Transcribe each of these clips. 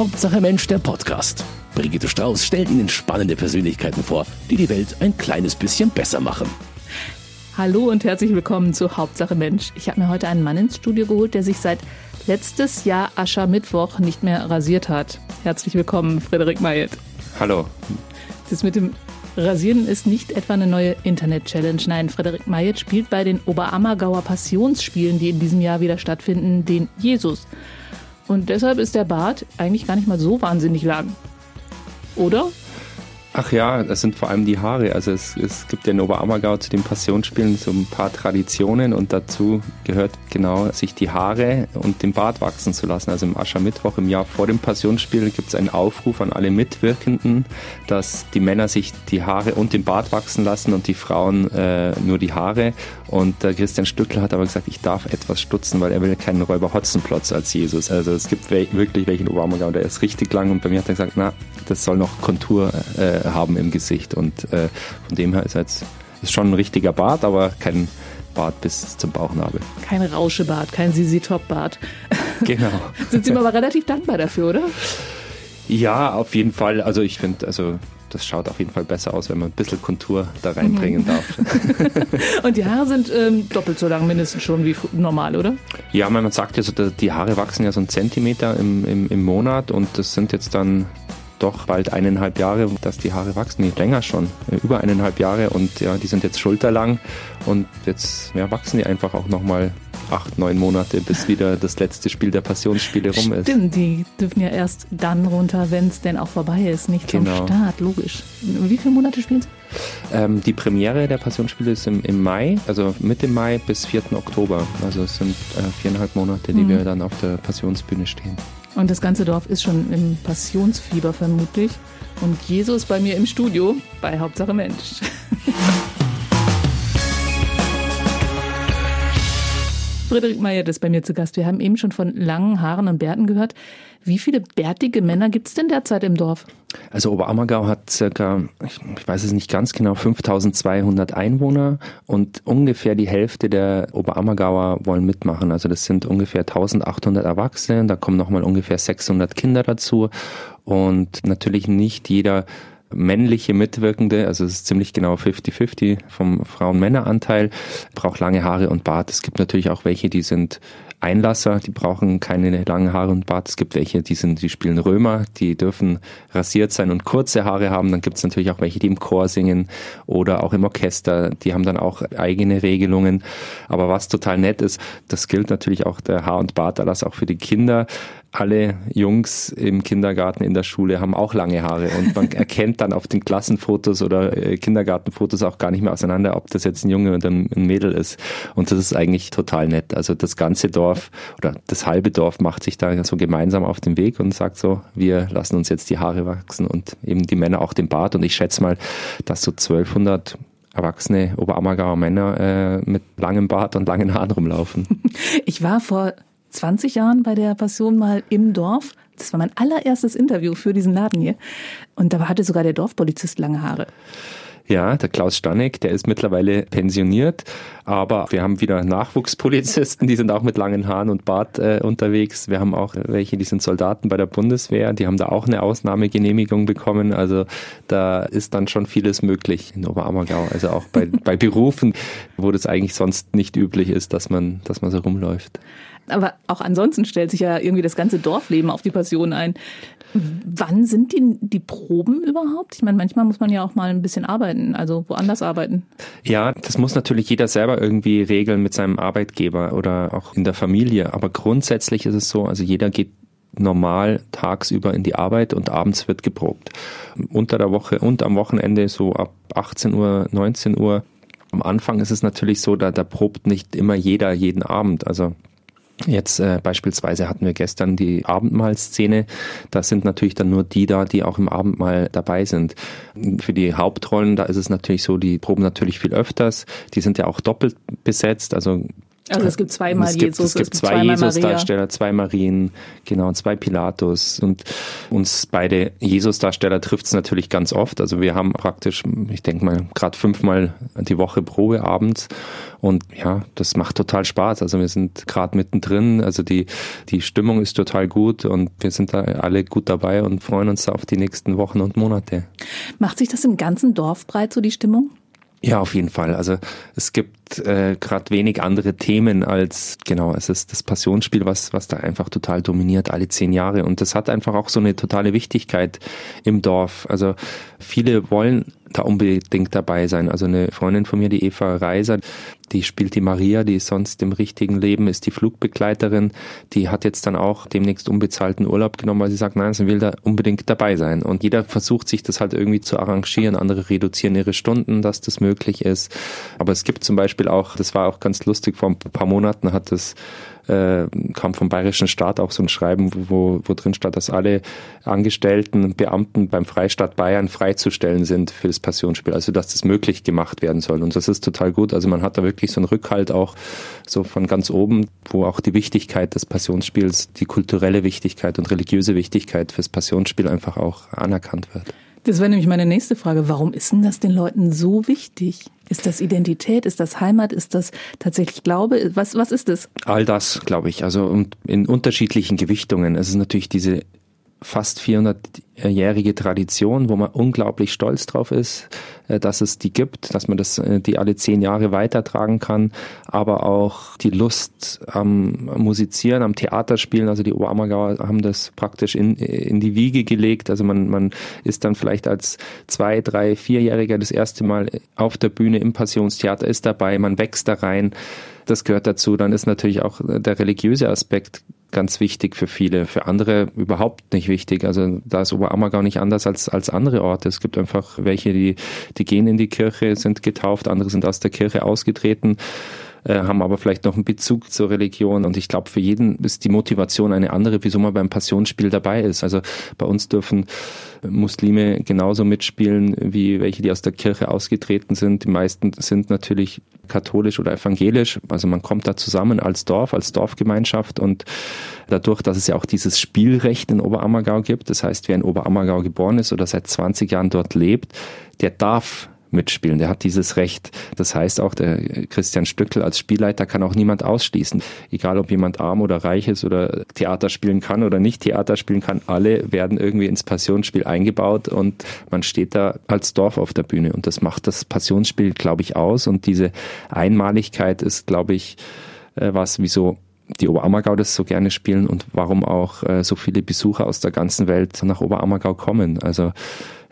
Hauptsache Mensch, der Podcast. Brigitte Strauß stellt Ihnen spannende Persönlichkeiten vor, die die Welt ein kleines bisschen besser machen. Hallo und herzlich willkommen zu Hauptsache Mensch. Ich habe mir heute einen Mann ins Studio geholt, der sich seit letztes Jahr Aschermittwoch nicht mehr rasiert hat. Herzlich willkommen, Frederik Mayet. Hallo. Das mit dem Rasieren ist nicht etwa eine neue Internet-Challenge. Nein, Frederik Mayet spielt bei den Oberammergauer Passionsspielen, die in diesem Jahr wieder stattfinden, den Jesus. Und deshalb ist der Bart eigentlich gar nicht mal so wahnsinnig lang. Oder? Ach ja, das sind vor allem die Haare. Also es, es gibt ja in Oberammergau zu den Passionsspielen so ein paar Traditionen und dazu gehört genau, sich die Haare und den Bart wachsen zu lassen. Also im Aschermittwoch im Jahr vor dem Passionsspiel gibt es einen Aufruf an alle Mitwirkenden, dass die Männer sich die Haare und den Bart wachsen lassen und die Frauen äh, nur die Haare. Und äh, Christian Stückler hat aber gesagt, ich darf etwas stutzen, weil er will keinen Räuber Hotzenplotz als Jesus. Also es gibt wirklich welchen Oberammergau, der ist richtig lang und bei mir hat er gesagt, na, das soll noch Kontur äh, haben im Gesicht. Und äh, von dem her ist jetzt ist schon ein richtiger Bart, aber kein Bart bis zum Bauchnabel. Kein Rauschebart, kein Sisi-Top-Bart. Genau. Sind Sie mir aber relativ dankbar dafür, oder? Ja, auf jeden Fall. Also ich finde, also das schaut auf jeden Fall besser aus, wenn man ein bisschen Kontur da reinbringen mhm. darf. Und die Haare sind ähm, doppelt so lang mindestens schon wie normal, oder? Ja, man sagt ja so, die Haare wachsen ja so einen Zentimeter im, im, im Monat und das sind jetzt dann doch bald eineinhalb Jahre, dass die Haare wachsen. Nee, länger schon, äh, über eineinhalb Jahre und ja, die sind jetzt schulterlang und jetzt ja, wachsen die einfach auch nochmal acht, neun Monate, bis wieder das letzte Spiel der Passionsspiele rum ist. Stimmt, die dürfen ja erst dann runter, wenn es denn auch vorbei ist, nicht genau. zum Start, logisch. Wie viele Monate spielen Sie? Ähm, die Premiere der Passionsspiele ist im, im, Mai, also Mitte Mai bis 4. Oktober. Also es sind äh, viereinhalb Monate, die mhm. wir dann auf der Passionsbühne stehen. Und das ganze Dorf ist schon im Passionsfieber vermutlich. Und Jesus bei mir im Studio bei Hauptsache Mensch. Friedrich Meyer ist bei mir zu Gast. Wir haben eben schon von langen Haaren und Bärten gehört. Wie viele bärtige Männer gibt es denn derzeit im Dorf? Also Oberammergau hat circa, ich, weiß es nicht ganz genau, 5200 Einwohner und ungefähr die Hälfte der Oberammergauer wollen mitmachen. Also das sind ungefähr 1800 Erwachsene, da kommen nochmal ungefähr 600 Kinder dazu und natürlich nicht jeder männliche Mitwirkende, also es ist ziemlich genau 50-50 vom Frauen-Männer-Anteil, braucht lange Haare und Bart. Es gibt natürlich auch welche, die sind Einlasser, die brauchen keine langen Haare und Bart. Es gibt welche, die sind, die spielen Römer, die dürfen rasiert sein und kurze Haare haben. Dann gibt es natürlich auch welche, die im Chor singen oder auch im Orchester. Die haben dann auch eigene Regelungen. Aber was total nett ist, das gilt natürlich auch der Haar- und Barterlass auch für die Kinder alle Jungs im Kindergarten, in der Schule haben auch lange Haare und man erkennt dann auf den Klassenfotos oder äh, Kindergartenfotos auch gar nicht mehr auseinander, ob das jetzt ein Junge oder ein Mädel ist. Und das ist eigentlich total nett. Also das ganze Dorf oder das halbe Dorf macht sich da so gemeinsam auf den Weg und sagt so, wir lassen uns jetzt die Haare wachsen und eben die Männer auch den Bart. Und ich schätze mal, dass so 1200 erwachsene Oberammergauer Männer äh, mit langem Bart und langen Haaren rumlaufen. Ich war vor 20 Jahren bei der Passion mal im Dorf. Das war mein allererstes Interview für diesen Laden hier. Und da hatte sogar der Dorfpolizist lange Haare. Ja, der Klaus Stanek, der ist mittlerweile pensioniert, aber wir haben wieder Nachwuchspolizisten, die sind auch mit langen Haaren und Bart äh, unterwegs. Wir haben auch welche, die sind Soldaten bei der Bundeswehr, die haben da auch eine Ausnahmegenehmigung bekommen. Also da ist dann schon vieles möglich in Oberammergau. Also auch bei, bei Berufen, wo das eigentlich sonst nicht üblich ist, dass man, dass man so rumläuft. Aber auch ansonsten stellt sich ja irgendwie das ganze Dorfleben auf die Passion ein. Wann sind die, die Proben überhaupt? Ich meine, manchmal muss man ja auch mal ein bisschen arbeiten, also woanders arbeiten. Ja, das muss natürlich jeder selber irgendwie regeln mit seinem Arbeitgeber oder auch in der Familie. Aber grundsätzlich ist es so, also jeder geht normal tagsüber in die Arbeit und abends wird geprobt. Unter der Woche und am Wochenende so ab 18 Uhr, 19 Uhr. Am Anfang ist es natürlich so, da, da probt nicht immer jeder jeden Abend. Also Jetzt äh, beispielsweise hatten wir gestern die Abendmahlszene. Da sind natürlich dann nur die da, die auch im Abendmahl dabei sind. Für die Hauptrollen, da ist es natürlich so, die proben natürlich viel öfters. Die sind ja auch doppelt besetzt. Also Also es gibt zweimal es gibt, Jesus, es gibt zwei Jesus-Darsteller, zwei Marien, genau, und zwei Pilatus. Und uns beide Jesus-Darsteller trifft es natürlich ganz oft. Also wir haben praktisch, ich denke mal, gerade fünfmal die Woche Probe abends. Und ja, das macht total Spaß. Also wir sind gerade mittendrin. Also die, die Stimmung ist total gut und wir sind da alle gut dabei und freuen uns auf die nächsten Wochen und Monate. Macht sich das im ganzen Dorf breit, so die Stimmung? Ja, auf jeden Fall. Also es gibt äh, gerade wenig andere Themen als genau, es ist das Passionsspiel, was was da einfach total dominiert alle zehn Jahre und das hat einfach auch so eine totale Wichtigkeit im Dorf. Also viele wollen da unbedingt dabei sein. Also eine Freundin von mir, die Eva Reiser, die spielt die Maria, die ist sonst im richtigen Leben, ist die Flugbegleiterin. Die hat jetzt dann auch demnächst unbezahlten Urlaub genommen, weil sie sagt, nein, sie will da unbedingt dabei sein. Und jeder versucht sich das halt irgendwie zu arrangieren. Andere reduzieren ihre Stunden, dass das möglich ist. Aber es gibt zum Beispiel auch, das war auch ganz lustig, vor ein paar Monaten hat das äh, kam vom Bayerischen Staat auch so ein Schreiben, wo, wo drin stand, dass alle Angestellten und Beamten beim Freistaat Bayern freizustellen sind für das Passionsspiel, also dass das möglich gemacht werden soll. Und das ist total gut. Also man hat da wirklich so einen Rückhalt auch so von ganz oben, wo auch die Wichtigkeit des Passionsspiels, die kulturelle Wichtigkeit und religiöse Wichtigkeit fürs Passionsspiel einfach auch anerkannt wird. Das wäre nämlich meine nächste Frage. Warum ist denn das den Leuten so wichtig? Ist das Identität? Ist das Heimat? Ist das tatsächlich Glaube? Was, was ist es? All das, glaube ich. Also in unterschiedlichen Gewichtungen. Es ist natürlich diese fast 400-jährige Tradition, wo man unglaublich stolz drauf ist, äh, dass es die gibt, dass man das, äh, die alle zehn Jahre weitertragen kann, aber auch die Lust am Musizieren, am Theaterspielen, also die Oberammergauer haben das praktisch in, in die Wiege gelegt, also man, man ist dann vielleicht als zwei, drei, vierjähriger das erste Mal auf der Bühne im Passionstheater, ist dabei, man wächst da rein, das gehört dazu. Dann ist natürlich auch der religiöse Aspekt ganz wichtig für viele, für andere überhaupt nicht wichtig. Also da ist Oberammergau nicht anders als, als andere Orte. Es gibt einfach welche, die, die gehen in die Kirche, sind getauft, andere sind aus der Kirche ausgetreten äh, haben aber vielleicht noch einen Bezug zur Religion. Und ich glaube, für jeden ist die Motivation eine andere, wieso man beim Passionsspiel dabei ist. Also bei uns dürfen Muslime genauso mitspielen wie welche, die aus der Kirche ausgetreten sind. Die meisten sind natürlich katholisch oder evangelisch. Also man kommt da zusammen als Dorf, als Dorfgemeinschaft und dadurch, dass es ja auch dieses Spielrecht in Oberammergau gibt, das heißt, wer in Oberammergau geboren ist oder seit 20 Jahren dort lebt, der darf mitspielen. Der hat dieses Recht. Das heißt auch, der Christian Stückel als Spielleiter kann auch niemand ausschließen. Egal, ob jemand arm oder reich ist oder Theater spielen kann oder nicht Theater spielen kann, alle werden irgendwie ins Passionsspiel eingebaut und man steht da als Dorf auf der Bühne. Und das macht das Passionsspiel, glaube ich, aus. Und diese Einmaligkeit ist, glaube ich, äh, was, wieso die Oberammergau das so gerne spielen und warum auch äh, so viele Besucher aus der ganzen Welt nach Oberammergau kommen. Also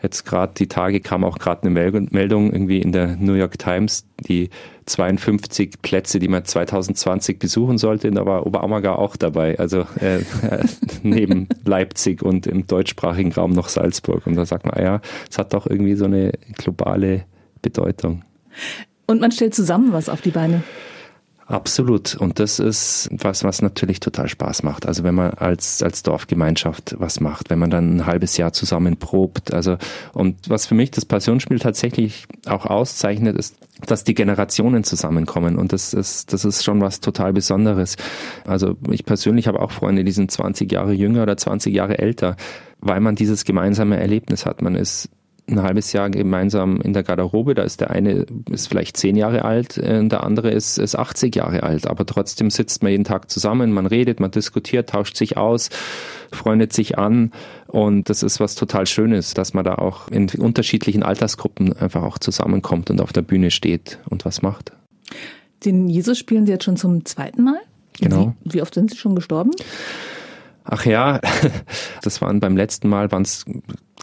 Jetzt gerade die Tage kam auch gerade eine Meldung irgendwie in der New York Times, die 52 Plätze, die man 2020 besuchen sollte, da war Oberammergau auch dabei, also äh, neben Leipzig und im deutschsprachigen Raum noch Salzburg. Und da sagt man, ah ja, es hat doch irgendwie so eine globale Bedeutung. Und man stellt zusammen was auf die Beine. Absolut. Und das ist was, was natürlich total Spaß macht. Also wenn man als, als Dorfgemeinschaft was macht, wenn man dann ein halbes Jahr zusammen probt. Also, und was für mich das Passionsspiel tatsächlich auch auszeichnet, ist, dass die Generationen zusammenkommen. Und das ist, das ist schon was total Besonderes. Also ich persönlich habe auch Freunde, die sind 20 Jahre jünger oder 20 Jahre älter, weil man dieses gemeinsame Erlebnis hat. Man ist ein halbes Jahr gemeinsam in der Garderobe. Da ist der eine ist vielleicht zehn Jahre alt, äh, der andere ist, ist 80 Jahre alt. Aber trotzdem sitzt man jeden Tag zusammen, man redet, man diskutiert, tauscht sich aus, freundet sich an. Und das ist was total Schönes, dass man da auch in unterschiedlichen Altersgruppen einfach auch zusammenkommt und auf der Bühne steht und was macht. Den Jesus spielen Sie jetzt schon zum zweiten Mal? Genau. Wie, wie oft sind Sie schon gestorben? Ach ja, das waren beim letzten Mal waren es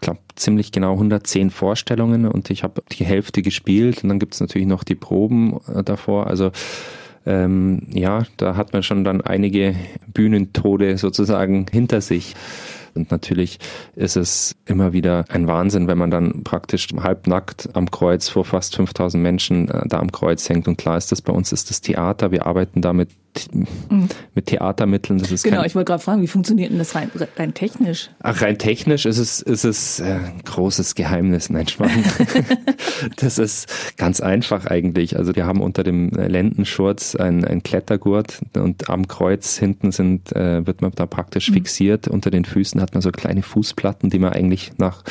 glaube ziemlich genau 110 Vorstellungen und ich habe die Hälfte gespielt und dann gibt es natürlich noch die Proben äh, davor. Also ähm, ja, da hat man schon dann einige Bühnentode sozusagen hinter sich. Und natürlich ist es immer wieder ein Wahnsinn, wenn man dann praktisch halbnackt am Kreuz vor fast 5000 Menschen äh, da am Kreuz hängt. Und klar ist das bei uns ist das Theater. Wir arbeiten da mit mhm. mit Theatermitteln. Das ist genau, ich wollte gerade fragen, wie funktioniert denn das rein, rein technisch? Ach, rein technisch ist es, ist es äh, ein großes Geheimnis. Nein, spannend. das ist ganz einfach eigentlich. Also wir haben unter dem Lendenschurz ein, ein Klettergurt und am Kreuz hinten sind, äh, wird man da praktisch mhm. fixiert. Unter den Füßen hat man so kleine Fußplatten, die man eigentlich nach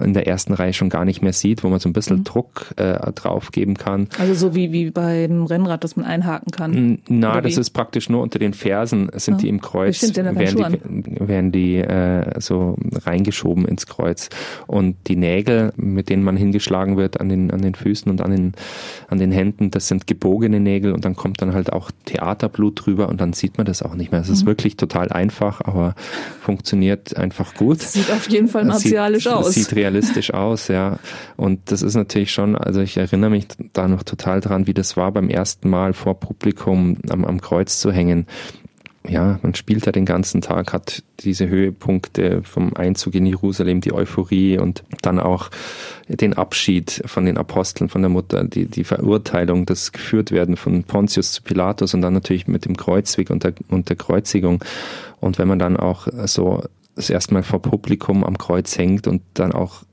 in der ersten Reihe schon gar nicht mehr sieht, wo man so ein bisschen mhm. Druck äh, drauf geben kann. Also so wie, wie beim Rennrad, dass man einhaken kann? Na, das ist praktisch nur unter den Fersen, sind ja. die im Kreuz, werden die, werden die äh, so reingeschoben ins Kreuz. Und die Nägel, mit denen man hingeschlagen wird an den, an den Füßen und an den, an den Händen, das sind gebogene Nägel und dann kommt dann halt auch Theaterblut drüber und dann sieht man das auch nicht mehr. Es ist mhm. wirklich total einfach, aber funktioniert einfach gut. Das sieht auf jeden Fall martialisch sieht, aus sieht realistisch aus, ja. Und das ist natürlich schon, also ich erinnere mich da noch total dran, wie das war beim ersten Mal vor Publikum am, am Kreuz zu hängen ja, man spielt ja den ganzen Tag, hat diese Höhepunkte vom Einzug in Jerusalem, die Euphorie und dann auch den Abschied von den Aposteln, von der Mutter, die, die Verurteilung, das geführt werden von Pontius zu Pilatus und dann natürlich mit dem Kreuzweg und der, und der Kreuzigung. Und wenn man dann auch so das erste Mal vor Publikum am Kreuz hängt und dann auch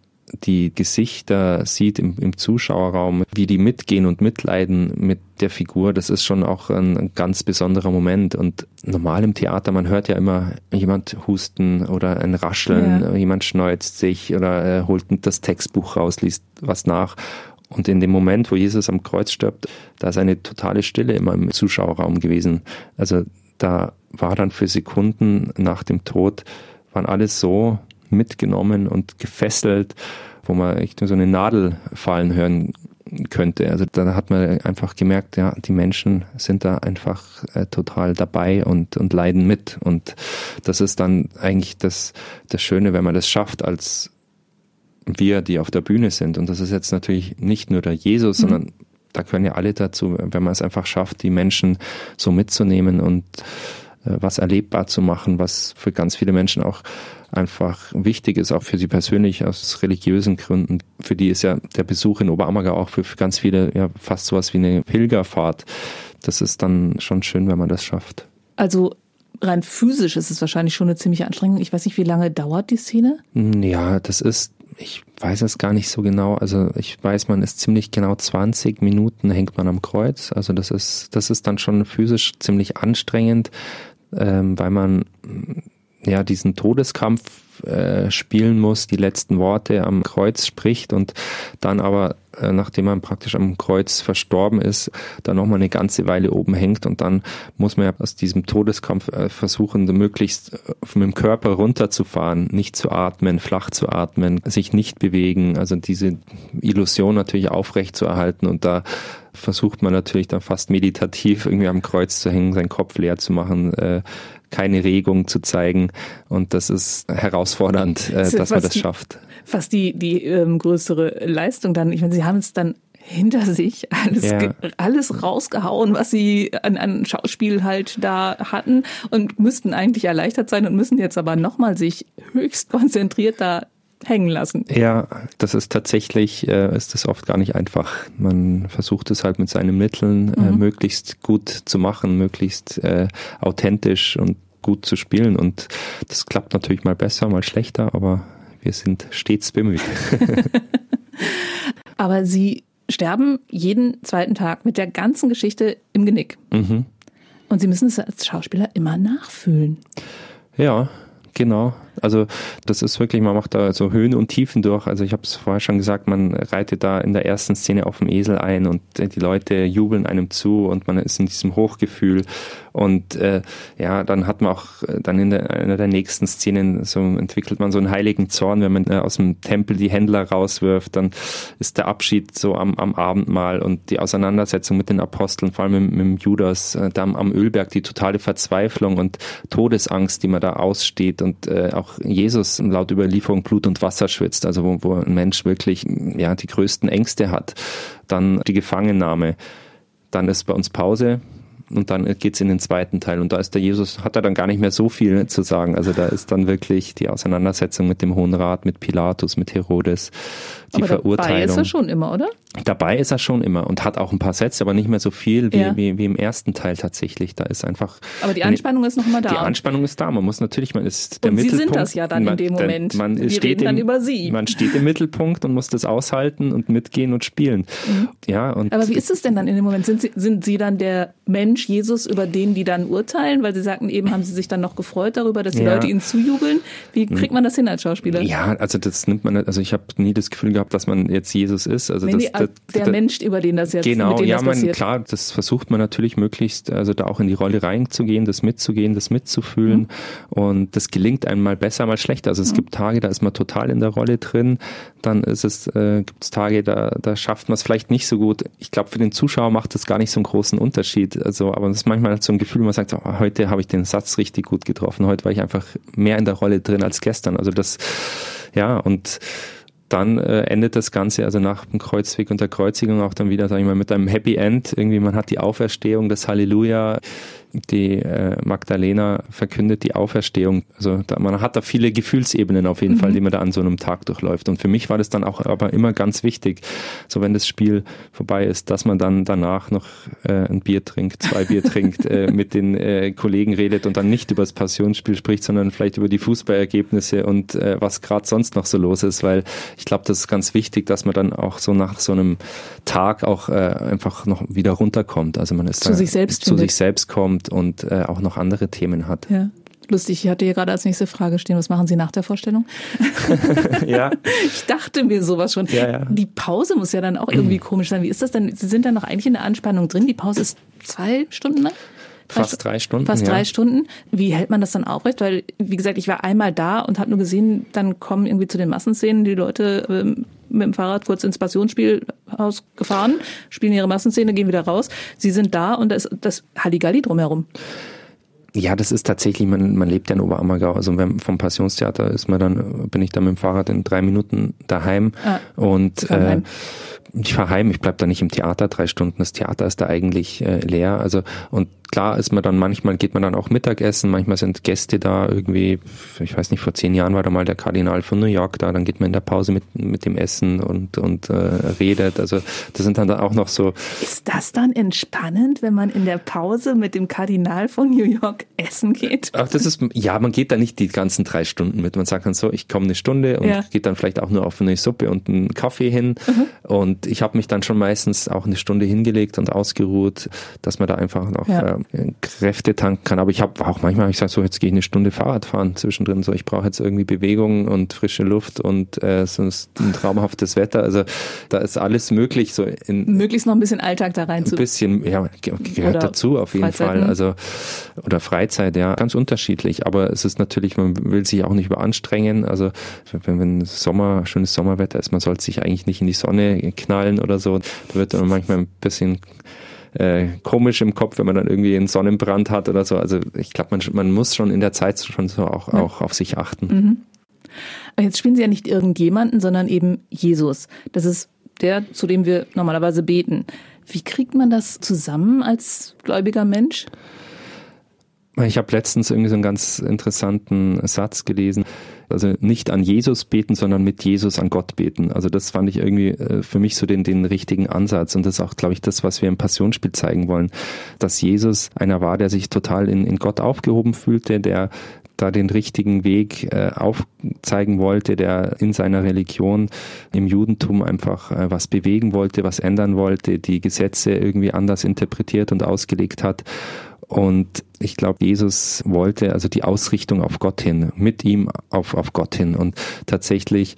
die Gesichter sieht im, im, Zuschauerraum, wie die mitgehen und mitleiden mit der Figur, das ist schon auch ein, ein, ganz besonderer Moment. Und normal im Theater, man hört ja immer jemand husten oder ein Rascheln, ja. jemand schneuzt sich oder äh, holt das Textbuch raus, liest was nach. Und in dem Moment, wo Jesus am Kreuz stirbt, da ist eine totale Stille immer im Zuschauerraum gewesen. Also da war dann für Sekunden nach dem Tod waren alles so mitgenommen und gefesselt, wo man echt so eine Nadel fallen hören könnte. Also da hat man einfach gemerkt, ja, die Menschen sind da einfach äh, total dabei und, und leiden mit. Und das ist dann eigentlich das, das Schöne, wenn man das schafft als wir, die auf der Bühne sind. Und das ist jetzt natürlich nicht nur der Jesus, mhm. sondern da können ja alle dazu, wenn man es einfach schafft, die Menschen so mitzunehmen und was erlebbar zu machen, was für ganz viele Menschen auch einfach wichtig ist, auch für sie persönlich aus religiösen Gründen. Für die ist ja der Besuch in Oberammergau auch für, ganz viele ja fast sowas wie eine Pilgerfahrt. Das ist dann schon schön, wenn man das schafft. Also rein physisch ist es wahrscheinlich schon eine ziemliche Anstrengung. Ich weiß nicht, wie lange dauert die Szene? Ja, das ist, ich weiß es gar nicht so genau. Also ich weiß, man ist ziemlich genau 20 Minuten hängt man am Kreuz. Also das ist, das ist dann schon physisch ziemlich anstrengend ähm, weil man ja diesen Todeskampf äh, spielen muss, die letzten Worte am Kreuz spricht und dann aber, äh, nachdem man praktisch am Kreuz verstorben ist, dann nochmal eine ganze Weile oben hängt und dann muss man ja aus diesem Todeskampf äh, versuchen, möglichst äh, mit dem Körper runterzufahren, nicht zu atmen, flach zu atmen, sich nicht bewegen, also diese Illusion natürlich aufrecht zu erhalten und da versucht man natürlich dann fast meditativ irgendwie am Kreuz zu hängen, seinen Kopf leer zu machen, äh, keine Regung zu zeigen. Und das ist herausfordernd, äh, dass man das schafft. Fast die, die ähm, größere Leistung dann. Ich meine, Sie haben es dann hinter sich alles, ja. alles rausgehauen, was sie an, an Schauspiel halt da hatten und müssten eigentlich erleichtert sein und müssen jetzt aber nochmal sich höchst konzentriert da hängen lassen. Ja, das ist tatsächlich, äh, ist das oft gar nicht einfach. Man versucht es halt mit seinen Mitteln äh, mhm. äh, möglichst gut zu machen, möglichst äh, authentisch und gut zu spielen. Und das klappt natürlich mal besser, mal schlechter, aber wir sind stets bemüht. aber Sie sterben jeden zweiten Tag mit der ganzen Geschichte im Genick. Mhm. Und Sie müssen es als Schauspieler immer nachfühlen. Ja, genau. Also das ist wirklich, man macht da so Höhen und Tiefen durch. Also ich habe es vorher schon gesagt, man reitet da in der ersten Szene auf dem Esel ein und die Leute jubeln einem zu und man ist in diesem Hochgefühl. Und äh, ja, dann hat man auch äh, dann in der, einer der nächsten Szenen so entwickelt man so einen heiligen Zorn, wenn man äh, aus dem Tempel die Händler rauswirft, dann ist der Abschied so am, am Abendmahl und die Auseinandersetzung mit den Aposteln, vor allem mit, mit Judas, äh, da am, am Ölberg, die totale Verzweiflung und Todesangst, die man da aussteht und äh, auch auch Jesus laut Überlieferung Blut und Wasser schwitzt, also wo, wo ein Mensch wirklich ja, die größten Ängste hat. Dann die Gefangennahme. Dann ist bei uns Pause, und dann geht's in den zweiten Teil. Und da ist der Jesus, hat er dann gar nicht mehr so viel zu sagen. Also da ist dann wirklich die Auseinandersetzung mit dem Hohen Rat, mit Pilatus, mit Herodes, die aber Verurteilung. Dabei ist er schon immer, oder? Dabei ist er schon immer und hat auch ein paar Sätze, aber nicht mehr so viel wie, Ja. wie, wie im ersten Teil tatsächlich. Da ist einfach. Aber die Anspannung ist noch immer da. Die Anspannung ist da. Man muss natürlich, man ist der Und Sie sind Mittelpunkt. das ja dann in man, dem Moment. Man Wir steht reden dann im, über Sie. Man steht im Mittelpunkt und muss das aushalten und mitgehen und spielen. Ja, und Mhm. Aber wie ist es denn dann in dem Moment? Sind Sie, sind Sie dann der Mensch, Jesus, über den die dann urteilen? Weil Sie sagten, eben haben Sie sich dann noch gefreut darüber, dass die Ja. Leute Ihnen zujubeln. Wie kriegt man das hin als Schauspieler? ja, also das nimmt man also ich habe nie das Gefühl gehabt, dass man jetzt Jesus ist. Also Nee, das, das, der das, Mensch, über den das jetzt Genau, mit dem ja, das man, passiert. klar, das versucht man natürlich möglichst, also da auch in die Rolle reinzugehen, das mitzugehen, das mitzufühlen. Mhm. Und das gelingt einem mal besser, mal schlechter. Also es gibt Tage, da ist man total in der Rolle drin. Dann ist es, äh, gibt es Tage, da, da schafft man es vielleicht nicht so gut. Ich glaube, für den Zuschauer macht das gar nicht so einen großen Unterschied. Also, aber es ist manchmal so ein Gefühl, man sagt, oh, heute habe ich den Satz richtig gut getroffen. Heute war ich einfach mehr in der Rolle drin als gestern. Also das, ja, und dann äh, endet das Ganze also nach dem Kreuzweg und der Kreuzigung auch dann wieder, sag ich mal, mit einem Happy End. Irgendwie man hat die Auferstehung, das Halleluja. Die äh, Magdalena verkündet die Auferstehung. Also da, man hat da viele Gefühlsebenen auf jeden Fall, die man da an so einem Tag durchläuft. Und für mich war das dann auch aber immer ganz wichtig, so wenn das Spiel vorbei ist, dass man dann danach noch äh, ein Bier trinkt, zwei Bier trinkt, äh, mit den äh, Kollegen redet und dann nicht über das Passionsspiel spricht, sondern vielleicht über die Fußballergebnisse und äh, was gerade sonst noch so los ist, weil ich glaube, das ist ganz wichtig, dass man dann auch so nach so einem Tag auch äh, einfach noch wieder runterkommt. Also man ist Zu sich selbst zu findet. sich selbst kommt und äh, auch noch andere Themen hat. Ja. Lustig, ich hatte hier gerade als nächste Frage stehen, was machen Sie nach der Vorstellung? ja. Ich dachte mir sowas schon. Ja, ja. Die Pause muss ja dann auch irgendwie komisch sein. Wie ist das denn? Sie sind dann noch eigentlich in der Anspannung drin. Die Pause ist zwei Stunden lang? Fast drei Stunden, Fast ja. drei Stunden. Wie hält man das dann aufrecht? Weil, wie gesagt, ich war einmal da und habe nur gesehen, dann kommen irgendwie zu den Massenszenen die Leute ähm, mit dem Fahrrad kurz ins Passionsspielhaus gefahren, spielen ihre Massenszene, gehen wieder raus. Sie sind da und da ist das Halligalli drumherum. Ja, das ist tatsächlich, man, man lebt ja in Oberammergau. Also wenn, vom Passionstheater ist man dann, bin ich dann mit dem Fahrrad in drei Minuten daheim Ah, und äh. Ich fahre heim, ich bleib da nicht im Theater drei Stunden. Das Theater ist da eigentlich äh, leer. Also und klar ist man dann manchmal geht man dann auch Mittagessen, manchmal sind Gäste da irgendwie, ich weiß nicht, vor zehn Jahren war da mal der Kardinal von New York da, dann geht man in der Pause mit, mit dem Essen und, und äh, redet. Also das sind dann da auch noch so, Ist das dann entspannend, wenn man in der Pause mit dem Kardinal von New York essen geht? Ach, das ist, ja, man geht da nicht die ganzen drei Stunden mit. Man sagt dann so, ich komme eine Stunde und Ja. geht dann vielleicht auch nur auf eine Suppe und einen Kaffee hin. Und ich habe mich dann schon meistens auch eine Stunde hingelegt und ausgeruht, dass man da einfach noch Ja. äh, Kräfte tanken kann. Aber ich habe auch manchmal hab ich gesagt, so jetzt gehe ich eine Stunde Fahrrad fahren zwischendrin. So, ich brauche jetzt irgendwie Bewegung und frische Luft und äh, sonst ein traumhaftes Wetter. Also da ist alles möglich, so in Möglichst noch ein bisschen Alltag da rein ein bisschen, ja, ge- gehört Oder dazu auf jeden Freizeit, Fall. ne? Also oder Freizeit, ja, ganz unterschiedlich. Aber es ist natürlich, man will sich auch nicht überanstrengen. Also wenn, wenn Sommer, schönes Sommerwetter ist, man sollte sich eigentlich nicht in die Sonne knallen oder so. Da wird man manchmal ein bisschen äh, komisch im Kopf, wenn man dann irgendwie einen Sonnenbrand hat oder so. Also ich glaube, man, man muss schon in der Zeit schon so auch, auch auf sich achten. Aber Jetzt spielen Sie ja nicht irgendjemanden, sondern eben Jesus. Das ist der, zu dem wir normalerweise beten. Wie kriegt man das zusammen als gläubiger Mensch? Ich habe letztens irgendwie so einen ganz interessanten Satz gelesen. Also nicht an Jesus beten, sondern mit Jesus an Gott beten. Also das fand ich irgendwie äh, für mich so den, den richtigen Ansatz. Und das ist auch, glaube ich, das, was wir im Passionsspiel zeigen wollen. Dass Jesus einer war, der sich total in, in Gott aufgehoben fühlte, der da den richtigen Weg äh, aufzeigen wollte, der in seiner Religion im Judentum einfach äh, was bewegen wollte, was ändern wollte, die Gesetze irgendwie anders interpretiert und ausgelegt hat. Und ich glaube, Jesus wollte also die Ausrichtung auf Gott hin, mit ihm auf, auf Gott hin. Und tatsächlich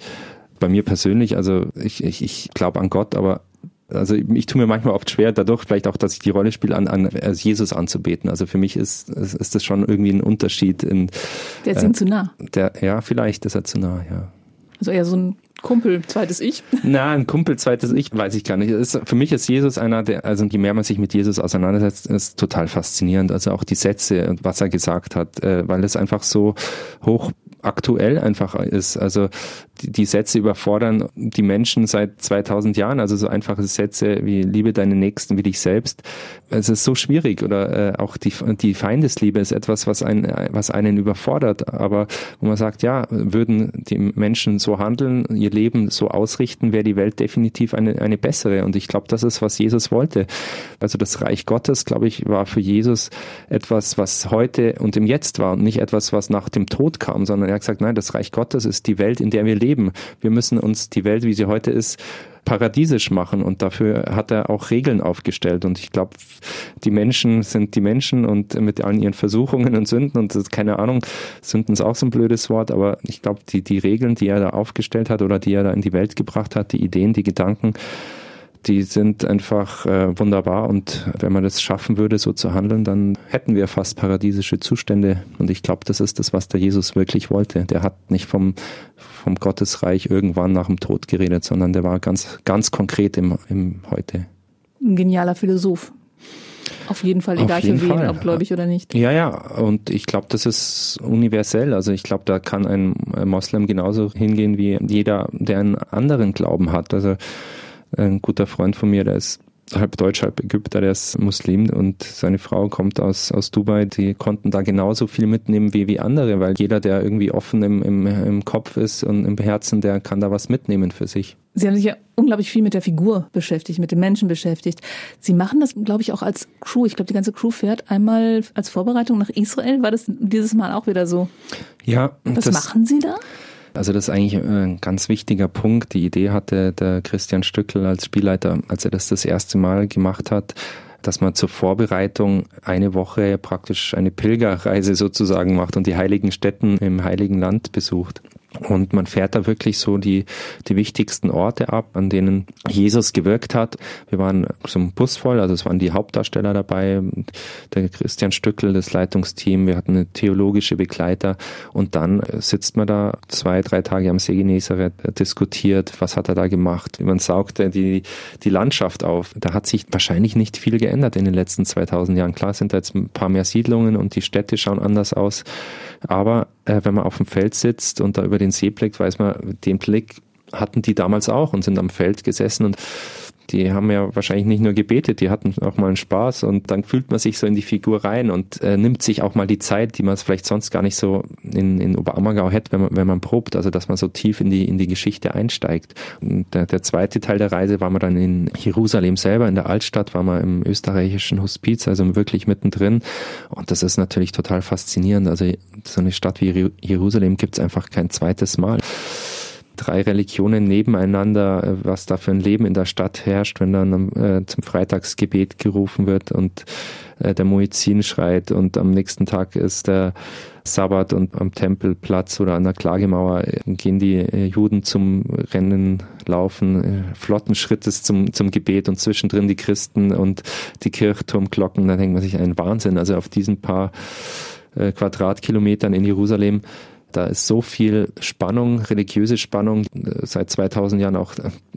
bei mir persönlich, also ich, ich, ich glaube an Gott, aber also ich tue mir manchmal oft schwer, dadurch vielleicht auch, dass ich die Rolle spiele, an, an als Jesus anzubeten. Also für mich ist, ist, ist das schon irgendwie ein Unterschied in Der ist Äh, ihm zu nah. der, ja, vielleicht ist er zu nah, ja. Also eher so ein Kumpel, zweites Ich. Na, ein Kumpel, zweites Ich, weiß ich gar nicht. Ist, für mich ist Jesus einer, der, also je mehr man sich mit Jesus auseinandersetzt, ist total faszinierend. Also auch die Sätze und was er gesagt hat, äh, weil es einfach so hoch aktuell einfach ist. Also die Sätze überfordern die Menschen seit 2000 Jahren. Also so einfache Sätze wie liebe deine Nächsten wie dich selbst. Es ist so schwierig oder äh, auch die, die Feindesliebe ist etwas, was, ein, was einen überfordert. Aber wo man sagt, ja, würden die Menschen so handeln, ihr Leben so ausrichten, wäre die Welt definitiv eine, eine bessere. Und ich glaube, das ist, was Jesus wollte. Also das Reich Gottes, glaube ich, war für Jesus etwas, was heute und im Jetzt war und nicht etwas, was nach dem Tod kam, sondern er hat gesagt, nein, das Reich Gottes ist die Welt, in der wir leben. Wir müssen uns die Welt, wie sie heute ist, paradiesisch machen und dafür hat er auch Regeln aufgestellt und ich glaube, die Menschen sind die Menschen und mit allen ihren Versuchungen und Sünden und keine Ahnung, Sünden ist auch so ein blödes Wort, aber ich glaube, die, die Regeln, die er da aufgestellt hat oder die er da in die Welt gebracht hat, die Ideen, die Gedanken, die sind einfach äh, wunderbar und wenn man das schaffen würde, so zu handeln, dann hätten wir fast paradiesische Zustände und ich glaube, das ist das, was der Jesus wirklich wollte. Der hat nicht vom, vom Gottesreich irgendwann nach dem Tod geredet, sondern der war ganz, ganz konkret im, im Heute. Ein genialer Philosoph. Auf jeden Fall, egal jeden für wen, Fall. ob gläubig oder nicht. Ja, ja, und ich glaube, das ist universell. Also ich glaube, da kann ein Moslem genauso hingehen wie jeder, der einen anderen Glauben hat. Also ein guter Freund von mir, der ist halb Deutsch, halb Ägypter, der ist Muslim und seine Frau kommt aus, aus Dubai. Die konnten da genauso viel mitnehmen wie, wie andere, weil jeder, der irgendwie offen im, im, im Kopf ist und im Herzen, der kann da was mitnehmen für sich. Sie haben sich ja unglaublich viel mit der Figur beschäftigt, mit dem Menschen beschäftigt. Sie machen das, glaube ich, auch als Crew. Ich glaube, die ganze Crew fährt einmal als Vorbereitung nach Israel. War das dieses Mal auch wieder so? Ja. Was machen Sie da? Also das ist eigentlich ein ganz wichtiger Punkt. Die Idee hatte der Christian Stückel als Spielleiter, als er das das erste Mal gemacht hat, dass man zur Vorbereitung eine Woche praktisch eine Pilgerreise sozusagen macht und die heiligen Städten im heiligen Land besucht. Und man fährt da wirklich so die, die wichtigsten Orte ab, an denen Jesus gewirkt hat. Wir waren so ein Bus voll, also es waren die Hauptdarsteller dabei, der Christian Stückel, das Leitungsteam, wir hatten eine theologische Begleiter und dann sitzt man da zwei, drei Tage am See Genezareth, diskutiert, was hat er da gemacht, man saugte die, die Landschaft auf. Da hat sich wahrscheinlich nicht viel geändert in den letzten 2000 Jahren. Klar sind da jetzt ein paar mehr Siedlungen und die Städte schauen anders aus, aber äh, wenn man auf dem Feld sitzt und da über den See blickt, weiß man, den Blick hatten die damals auch und sind am Feld gesessen und die haben ja wahrscheinlich nicht nur gebetet, die hatten auch mal einen Spaß und dann fühlt man sich so in die Figur rein und äh, nimmt sich auch mal die Zeit, die man vielleicht sonst gar nicht so in, in Oberammergau hätte, wenn man, wenn man probt, also dass man so tief in die, in die Geschichte einsteigt. Und der, der zweite Teil der Reise war man dann in Jerusalem selber, in der Altstadt, war man im österreichischen Hospiz, also wirklich mittendrin und das ist natürlich total faszinierend. Also so eine Stadt wie Jerusalem gibt es einfach kein zweites Mal drei Religionen nebeneinander, äh, was da für ein Leben in der Stadt herrscht, wenn dann äh, zum Freitagsgebet gerufen wird und äh, der Muezzin schreit und am nächsten Tag ist der Sabbat und am Tempelplatz oder an der Klagemauer äh, gehen die äh, Juden zum Rennen, laufen äh, flotten Schrittes zum, zum Gebet und zwischendrin die Christen und die Kirchturmglocken, da denkt man sich ein Wahnsinn. Also auf diesen paar Quadratkilometern in Jerusalem da ist so viel Spannung, religiöse Spannung, seit 2000 Jahren auch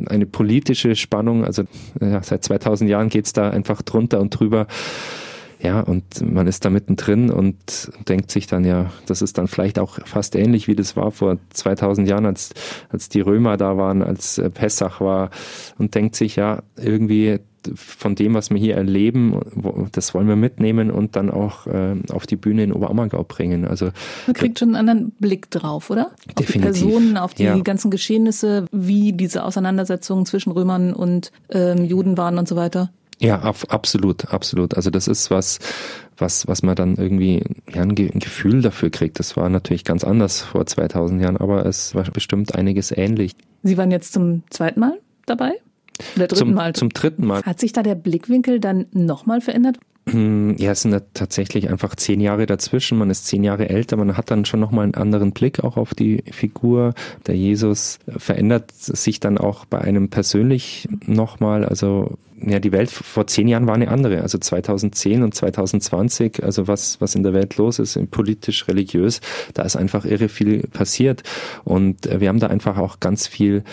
eine politische Spannung. Also ja, seit 2000 Jahren geht's da einfach drunter und drüber. Ja, und man ist da mittendrin und denkt sich dann, ja, das ist dann vielleicht auch fast ähnlich, wie das war vor 2000 Jahren, als, als die Römer da waren, als Pessach war und denkt sich, ja, irgendwie von dem, was wir hier erleben, das wollen wir mitnehmen und dann auch äh, auf die Bühne in Oberammergau bringen. Also man kriegt schon einen anderen Blick drauf, oder? Definitiv. Auf die Personen, auf die ja. ganzen Geschehnisse, wie diese Auseinandersetzungen zwischen Römern und ähm, Juden waren und so weiter. Ja, absolut, absolut. Also das ist was, was, was man dann irgendwie ja, ein Gefühl dafür kriegt. Das war natürlich ganz anders vor 2000 Jahren, aber es war bestimmt einiges ähnlich. Sie waren jetzt zum zweiten Mal dabei? Oder dritten zum, Mal. Zum dritten Mal. Hat sich da der Blickwinkel dann nochmal verändert? Hm, ja, es sind tatsächlich einfach zehn Jahre dazwischen. Man ist zehn Jahre älter. Man hat dann schon nochmal einen anderen Blick auch auf die Figur. Der Jesus verändert sich dann auch bei einem persönlich nochmal. Also, ja, die Welt vor zehn Jahren war eine andere. Also 2010 und 2020, also was, was in der Welt los ist, politisch, religiös, da ist einfach irre viel passiert. Und wir haben da einfach auch ganz viel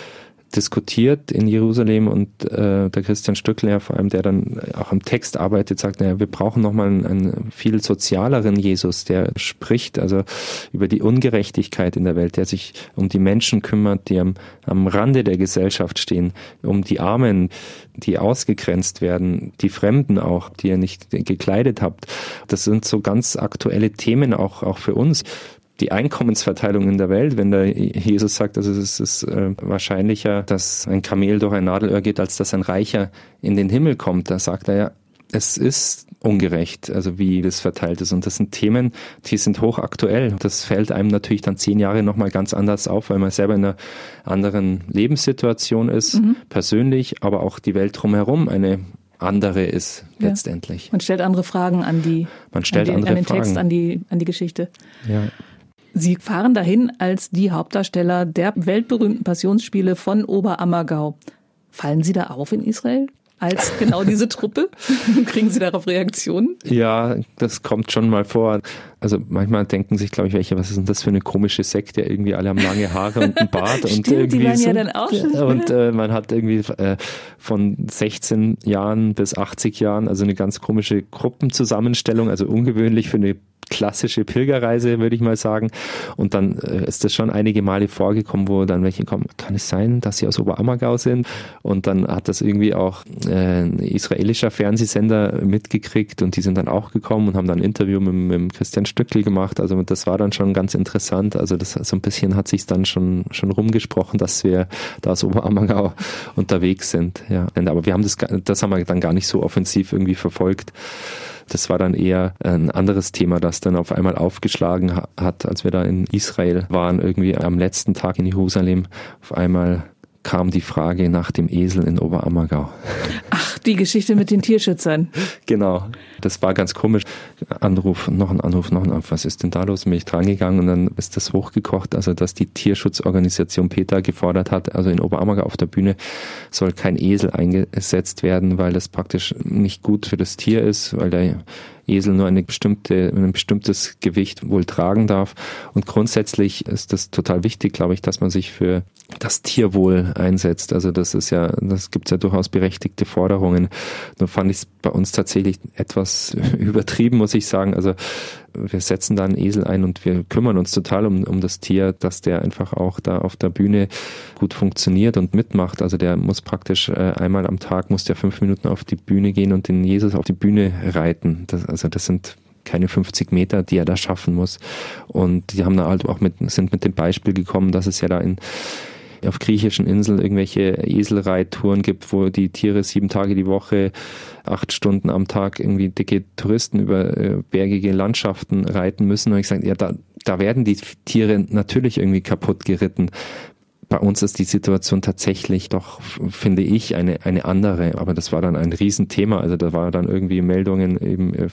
diskutiert in Jerusalem und äh, der Christian Stöckler, vor allem, der dann auch am Text arbeitet, sagt, naja, wir brauchen nochmal einen, einen viel sozialeren Jesus, der spricht also über die Ungerechtigkeit in der Welt, der sich um die Menschen kümmert, die am, am Rande der Gesellschaft stehen, um die Armen, die ausgegrenzt werden, die Fremden auch, die ihr nicht gekleidet habt. Das sind so ganz aktuelle Themen auch, auch für uns die Einkommensverteilung in der Welt, wenn der Jesus sagt, also es ist äh, wahrscheinlicher, dass ein Kamel durch ein Nadelöhr geht, als dass ein Reicher in den Himmel kommt. Da sagt er ja, es ist ungerecht, also wie das verteilt ist. Und das sind Themen, die sind hochaktuell. Das fällt einem natürlich dann zehn Jahre nochmal ganz anders auf, weil man selber in einer anderen Lebenssituation ist, mhm. persönlich, aber auch die Welt drumherum eine andere ist ja. letztendlich. Man stellt andere Fragen an die, man stellt an, die, andere an den Fragen. Text, an die, an die Geschichte. Ja. Sie fahren dahin als die Hauptdarsteller der weltberühmten Passionsspiele von Oberammergau. Fallen Sie da auf in Israel? als genau diese Truppe? Kriegen Sie darauf Reaktionen? Ja, das kommt schon mal vor. Also manchmal denken sich, glaube ich, welche, was ist denn das für eine komische Sekte? Irgendwie alle haben lange Haare und einen Bart Stimmt, und irgendwie die so, ja dann auch schon. Und äh, man hat irgendwie äh, von 16 Jahren bis 80 Jahren, also eine ganz komische Gruppenzusammenstellung, also ungewöhnlich für eine klassische Pilgerreise, würde ich mal sagen. Und dann äh, ist das schon einige Male vorgekommen, wo dann welche kommen, kann es sein, dass sie aus Oberammergau sind? Und dann hat das irgendwie auch äh, ein israelischer Fernsehsender mitgekriegt und die sind dann auch gekommen und haben dann ein Interview mit, mit Christian Stöckli gemacht. Also das war dann schon ganz interessant. Also das so ein bisschen hat sich dann schon, schon rumgesprochen, dass wir da aus Oberammergau unterwegs sind. Ja. Aber wir haben das, das haben wir dann gar nicht so offensiv irgendwie verfolgt. Das war dann eher ein anderes Thema, das dann auf einmal aufgeschlagen hat, als wir da in Israel waren, irgendwie am letzten Tag in Jerusalem. Auf einmal kam die Frage nach dem Esel in Oberammergau. Ach, die Geschichte mit den Tierschützern. Genau. Das war ganz komisch. Anruf, noch ein Anruf, noch ein Anruf. Was ist denn da los? Bin ich drangegangen und dann ist das hochgekocht. Also, dass die Tierschutzorganisation PETA gefordert hat, also in Oberammergau auf der Bühne soll kein Esel eingesetzt werden, weil das praktisch nicht gut für das Tier ist, weil der Esel nur eine bestimmte, ein bestimmtes Gewicht wohl tragen darf. Und grundsätzlich ist das total wichtig, glaube ich, dass man sich für das Tierwohl einsetzt. Also das ist ja, das gibt ja durchaus berechtigte Forderungen. Nur fand ich es bei uns tatsächlich etwas übertrieben, muss ich sagen. Also wir setzen da einen Esel ein und wir kümmern uns total um, um das Tier, dass der einfach auch da auf der Bühne gut funktioniert und mitmacht. Also der muss praktisch äh, einmal am Tag, muss der fünf Minuten auf die Bühne gehen und den Jesus auf die Bühne reiten. Das, also das sind keine 50 Meter, die er da schaffen muss. Und die haben da halt auch mit, sind mit dem Beispiel gekommen, dass es ja da in auf griechischen Inseln irgendwelche Eselreittouren gibt, wo die Tiere sieben Tage die Woche, acht Stunden am Tag irgendwie dicke Touristen über äh, bergige Landschaften reiten müssen. Und ich sage, ja, da, da werden die Tiere natürlich irgendwie kaputt geritten. Bei uns ist die Situation tatsächlich doch, finde ich, eine, eine andere. Aber das war dann ein Riesenthema. Also da war dann irgendwie Meldungen eben äh,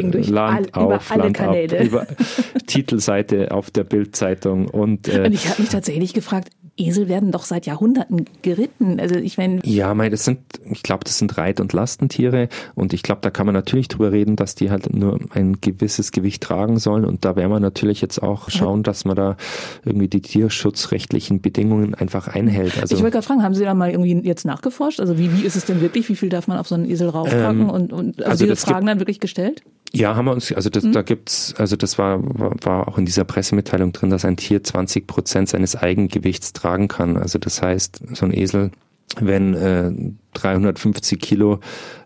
Land all, auf, Land ab, über Titelseite auf der Bildzeitung und, äh, und ich habe mich tatsächlich gefragt, Esel werden doch seit Jahrhunderten geritten. Also ich meine. Ja, mein, das sind, ich glaube, das sind Reit- und Lastentiere und ich glaube, da kann man natürlich drüber reden, dass die halt nur ein gewisses Gewicht tragen sollen und da werden wir natürlich jetzt auch schauen, dass man da irgendwie die tierschutzrechtlichen Bedingungen einfach einhält. Also ich wollte gerade fragen, haben Sie da mal irgendwie jetzt nachgeforscht? Also wie, wie ist es denn wirklich? Wie viel darf man auf so einen Esel raufpacken? Ähm, und, und also, also diese Fragen dann wirklich gestellt? Ja, haben wir uns, also das, mhm. da gibt's, also das war, war auch in dieser Pressemitteilung drin, dass ein Tier 20 Prozent seines Eigengewichts tragen kann. Also das heißt, so ein Esel, wenn äh, 350 Kilo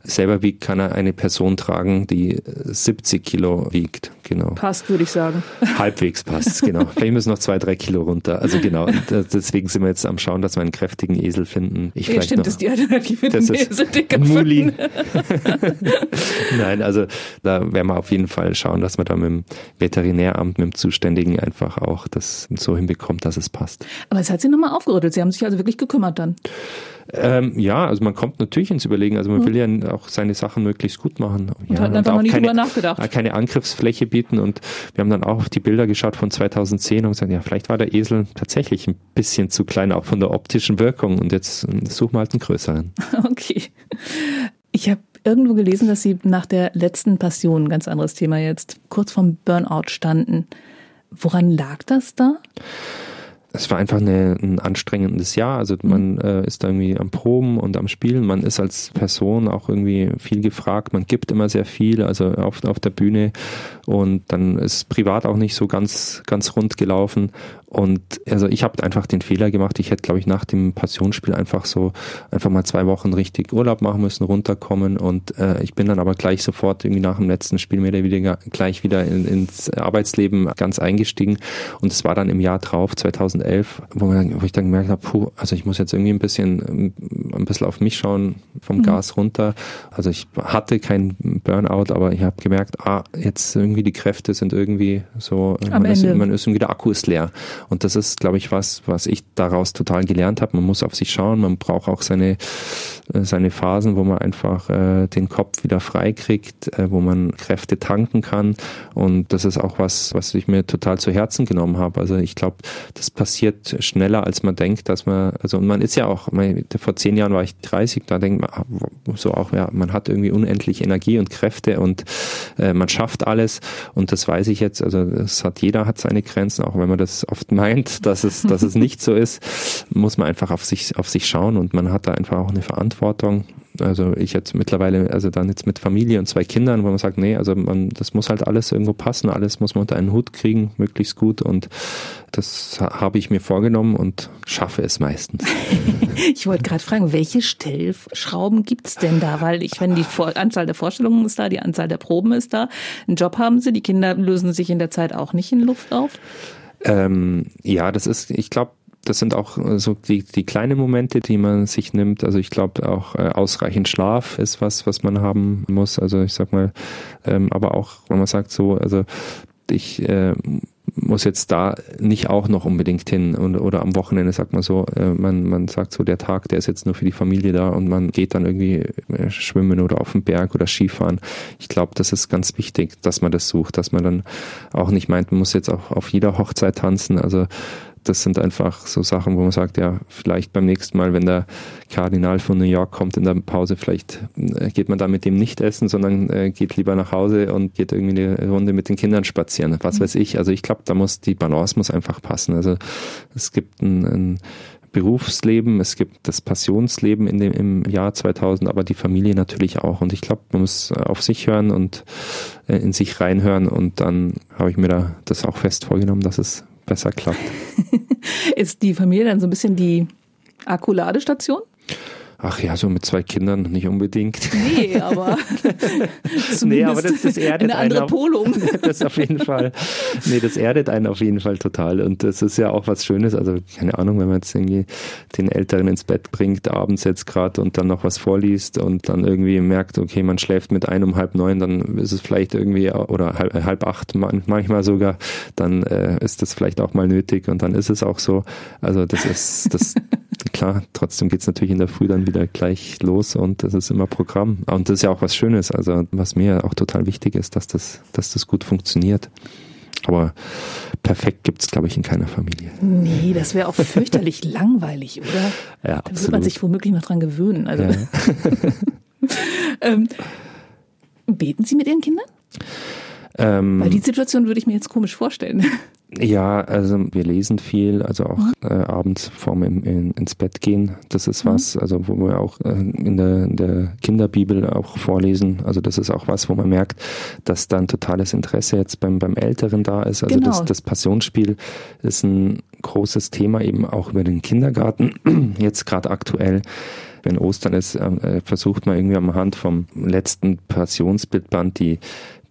selber wiegt, kann er eine Person tragen, die 70 Kilo wiegt. Genau. Passt, würde ich sagen. Halbwegs passt, genau. Vielleicht müssen noch zwei, drei Kilo runter. Also genau. deswegen sind wir jetzt am Schauen, dass wir einen kräftigen Esel finden. Ich ja, stimmt, noch, das ist die Alternative. Das ist Mulin. Nein, also da werden wir auf jeden Fall schauen, dass man da mit dem Veterinäramt, mit dem Zuständigen einfach auch das so hinbekommt, dass es passt. Aber es hat Sie nochmal aufgerüttelt. Sie haben sich also wirklich gekümmert dann. Ähm, ja, also man kommt natürlich ins Überlegen. Also man mhm. will ja auch seine Sachen möglichst gut machen. Und ja, hat einfach noch nie keine, drüber nachgedacht. Keine Angriffsfläche bieten. Und wir haben dann auch auf die Bilder geschaut von 2010 und gesagt, ja, vielleicht war der Esel tatsächlich ein bisschen zu klein, auch von der optischen Wirkung. Und jetzt suchen wir halt einen größeren. Okay. Ich habe irgendwo gelesen, dass Sie nach der letzten Passion, ganz anderes Thema jetzt, kurz vorm Burnout standen. Woran lag das da? Es war einfach eine, ein anstrengendes Jahr. Also man mhm. äh, ist da irgendwie am Proben und am Spielen. Man ist als Person auch irgendwie viel gefragt. Man gibt immer sehr viel, also auf, auf der Bühne. Und dann ist privat auch nicht so ganz, ganz rund gelaufen. Und also ich habe einfach den Fehler gemacht. Ich hätte, glaube ich, nach dem Passionsspiel einfach so einfach mal zwei Wochen richtig Urlaub machen müssen, runterkommen. Und äh, ich bin dann aber gleich sofort irgendwie nach dem letzten Spiel oder weniger gleich wieder in, ins Arbeitsleben ganz eingestiegen. Und es war dann im Jahr drauf, 2011, wo, man, wo ich dann gemerkt habe, puh, also ich muss jetzt irgendwie ein bisschen, ein bisschen auf mich schauen, vom mhm. Gas runter. Also ich hatte kein Burnout, aber ich habe gemerkt, ah, jetzt irgendwie die Kräfte sind irgendwie so, man ist, man ist irgendwie der Akku ist leer. Und das ist, glaube ich, was, was ich daraus total gelernt habe. Man muss auf sich schauen, man braucht auch seine, äh, seine Phasen, wo man einfach äh, den Kopf wieder frei kriegt, äh, wo man Kräfte tanken kann. Und das ist auch was, was ich mir total zu Herzen genommen habe. Also ich glaube, das passiert schneller, als man denkt, dass man, also man ist ja auch, vor zehn Jahren war ich 30, da denkt man ah, so auch, ja, man hat irgendwie unendlich Energie und Kräfte und äh, man schafft alles. Und das weiß ich jetzt, also das hat jeder hat seine Grenzen, auch wenn man das oft meint, dass es, dass es nicht so ist, muss man einfach auf sich, auf sich schauen und man hat da einfach auch eine Verantwortung. Also ich jetzt mittlerweile, also dann jetzt mit Familie und zwei Kindern, wo man sagt, nee, also man, das muss halt alles irgendwo passen, alles muss man unter einen Hut kriegen, möglichst gut und das habe ich mir vorgenommen und schaffe es meistens. ich wollte gerade fragen, welche Stellschrauben gibt es denn da? Weil ich, wenn die Vor Anzahl der Vorstellungen ist da, die Anzahl der Proben ist da, einen Job haben sie, die Kinder lösen sich in der Zeit auch nicht in Luft auf? Ähm, ja, das ist, ich glaube, das sind auch äh, so die, die kleinen Momente, die man sich nimmt. Also ich glaube auch äh, ausreichend Schlaf ist was, was man haben muss. Also ich sag mal, ähm, aber auch, wenn man sagt so, also ich äh, muss jetzt da nicht auch noch unbedingt hin und, oder am Wochenende sagt man so, äh, man, man sagt so, der Tag, der ist jetzt nur für die Familie da und man geht dann irgendwie äh, schwimmen oder auf den Berg oder Skifahren. Ich glaube, das ist ganz wichtig, dass man das sucht, dass man dann auch nicht meint, man muss jetzt auch auf jeder Hochzeit tanzen. Also das sind einfach so Sachen, wo man sagt, ja, vielleicht beim nächsten Mal, wenn der Kardinal von New York kommt in der Pause, vielleicht äh, geht man da mit dem nicht essen, sondern äh, geht lieber nach Hause und geht irgendwie eine Runde mit den Kindern spazieren. Was mhm. weiß ich. Also ich glaube, da muss die Balance muss einfach passen. Also es gibt ein, ein Berufsleben, es gibt das Passionsleben in dem, im Jahr 2000, aber die Familie natürlich auch. Und ich glaube, man muss auf sich hören und äh, in sich reinhören. Und dann habe ich mir da das auch fest vorgenommen, dass es besser klappt. Ist die Familie dann so ein bisschen die Akkuladestation? Ach ja, so mit zwei Kindern nicht unbedingt. Nee, aber nee, aber das, das erdet eine andere einen Polung. das auf jeden Fall. Nee, das erdet einen auf jeden Fall total. Und das ist ja auch was Schönes. Also, keine Ahnung, wenn man jetzt irgendwie den Älteren ins Bett bringt, abends jetzt gerade und dann noch was vorliest und dann irgendwie merkt, okay, man schläft mit ein um halb neun, dann ist es vielleicht irgendwie, oder halb, halb acht manchmal sogar, dann äh, ist das vielleicht auch mal nötig und dann ist es auch so. Also, das ist, das, klar, trotzdem geht's natürlich in der Früh dann wieder gleich los und das ist immer Programm. Und das ist ja auch was Schönes, also was mir auch total wichtig ist, dass das, dass das gut funktioniert. Aber perfekt gibt es, glaube ich, in keiner Familie. Nee, das wäre auch fürchterlich langweilig, oder? Ja, da wird man sich womöglich noch dran gewöhnen. Also. Ja. ähm, beten Sie mit Ihren Kindern? Ähm, Weil die Situation würde ich mir jetzt komisch vorstellen. Ja, also wir lesen viel, also auch mhm. äh, abends vorm in, in, ins Bett gehen. Das ist mhm. was, also wo wir auch äh, in, der, in der Kinderbibel auch vorlesen. Also das ist auch was, wo man merkt, dass da ein totales Interesse jetzt beim, beim Älteren da ist. Also genau. das, das Passionsspiel ist ein großes Thema eben auch über den Kindergarten, jetzt gerade aktuell wenn Ostern ist, äh, versucht man irgendwie am Hand vom letzten Passionsbildband die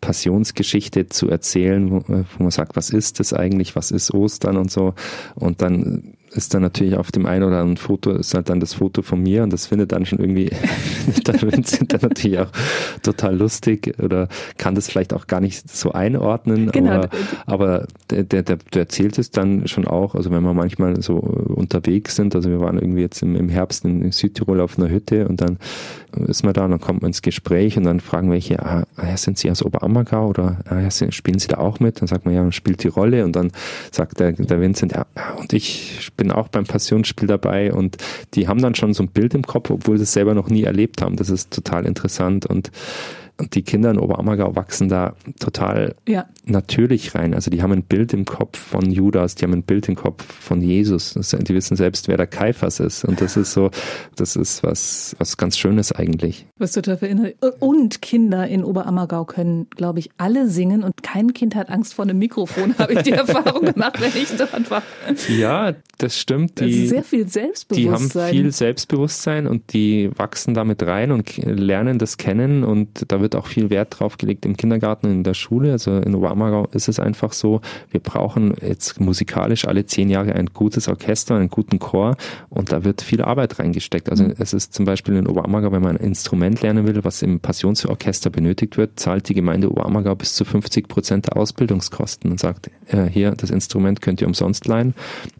Passionsgeschichte zu erzählen, wo, wo man sagt, was ist das eigentlich, was ist Ostern und so. Und dann ist dann natürlich auf dem einen oder anderen Foto ist halt dann das Foto von mir und das findet dann schon irgendwie dann sind dann natürlich auch total lustig oder kann das vielleicht auch gar nicht so einordnen. Genau. Aber, aber der, der, der, der erzählt es dann schon auch, also wenn wir manchmal so unterwegs sind, also wir waren irgendwie jetzt im, im Herbst in Südtirol auf einer Hütte und dann ist man da und dann kommt man ins Gespräch und dann fragen welche, ah, ah sind Sie aus Oberammergau oder ah, spielen Sie da auch mit? Dann sagt man, ja, man spielt die Rolle und dann sagt der, der Vincent, ja, und ich bin auch beim Passionsspiel dabei und die haben dann schon so ein Bild im Kopf, obwohl sie es selber noch nie erlebt haben. Das ist total interessant und die Kinder in Oberammergau wachsen da total ja. natürlich rein. Also die haben ein Bild im Kopf von Judas, die haben ein Bild im Kopf von Jesus. Die wissen selbst, wer der Kaiphas ist. Und das ist so, das ist was, was ganz Schönes eigentlich. Was total verinnert. Und Kinder in Oberammergau können, glaube ich, alle singen und kein Kind hat Angst vor einem Mikrofon, habe ich die Erfahrung gemacht, wenn ich dort war. Ja, das stimmt. Die, sehr viel Selbstbewusstsein. Die haben viel Selbstbewusstsein und die wachsen damit rein und lernen das kennen und da wird wird auch viel Wert drauf gelegt im Kindergarten und in der Schule. Also in Oberammergau ist es einfach so, wir brauchen jetzt musikalisch alle zehn Jahre ein gutes Orchester, einen guten Chor und da wird viel Arbeit reingesteckt. Also mhm. es ist zum Beispiel in Oberammergau, wenn man ein Instrument lernen will, was im Passionsorchester benötigt wird, zahlt die Gemeinde Oberammergau bis zu 50 Prozent der Ausbildungskosten und sagt, äh, hier, das Instrument könnt ihr umsonst leihen.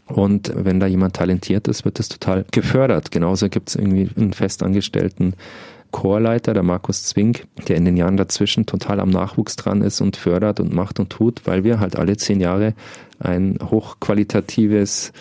Und wenn da jemand talentiert ist, wird das total gefördert. Genauso gibt es irgendwie einen festangestellten Chorleiter, der Markus Zwink, der in den Jahren dazwischen total am Nachwuchs dran ist und fördert und macht und tut, weil wir halt alle zehn Jahre ein hochqualitatives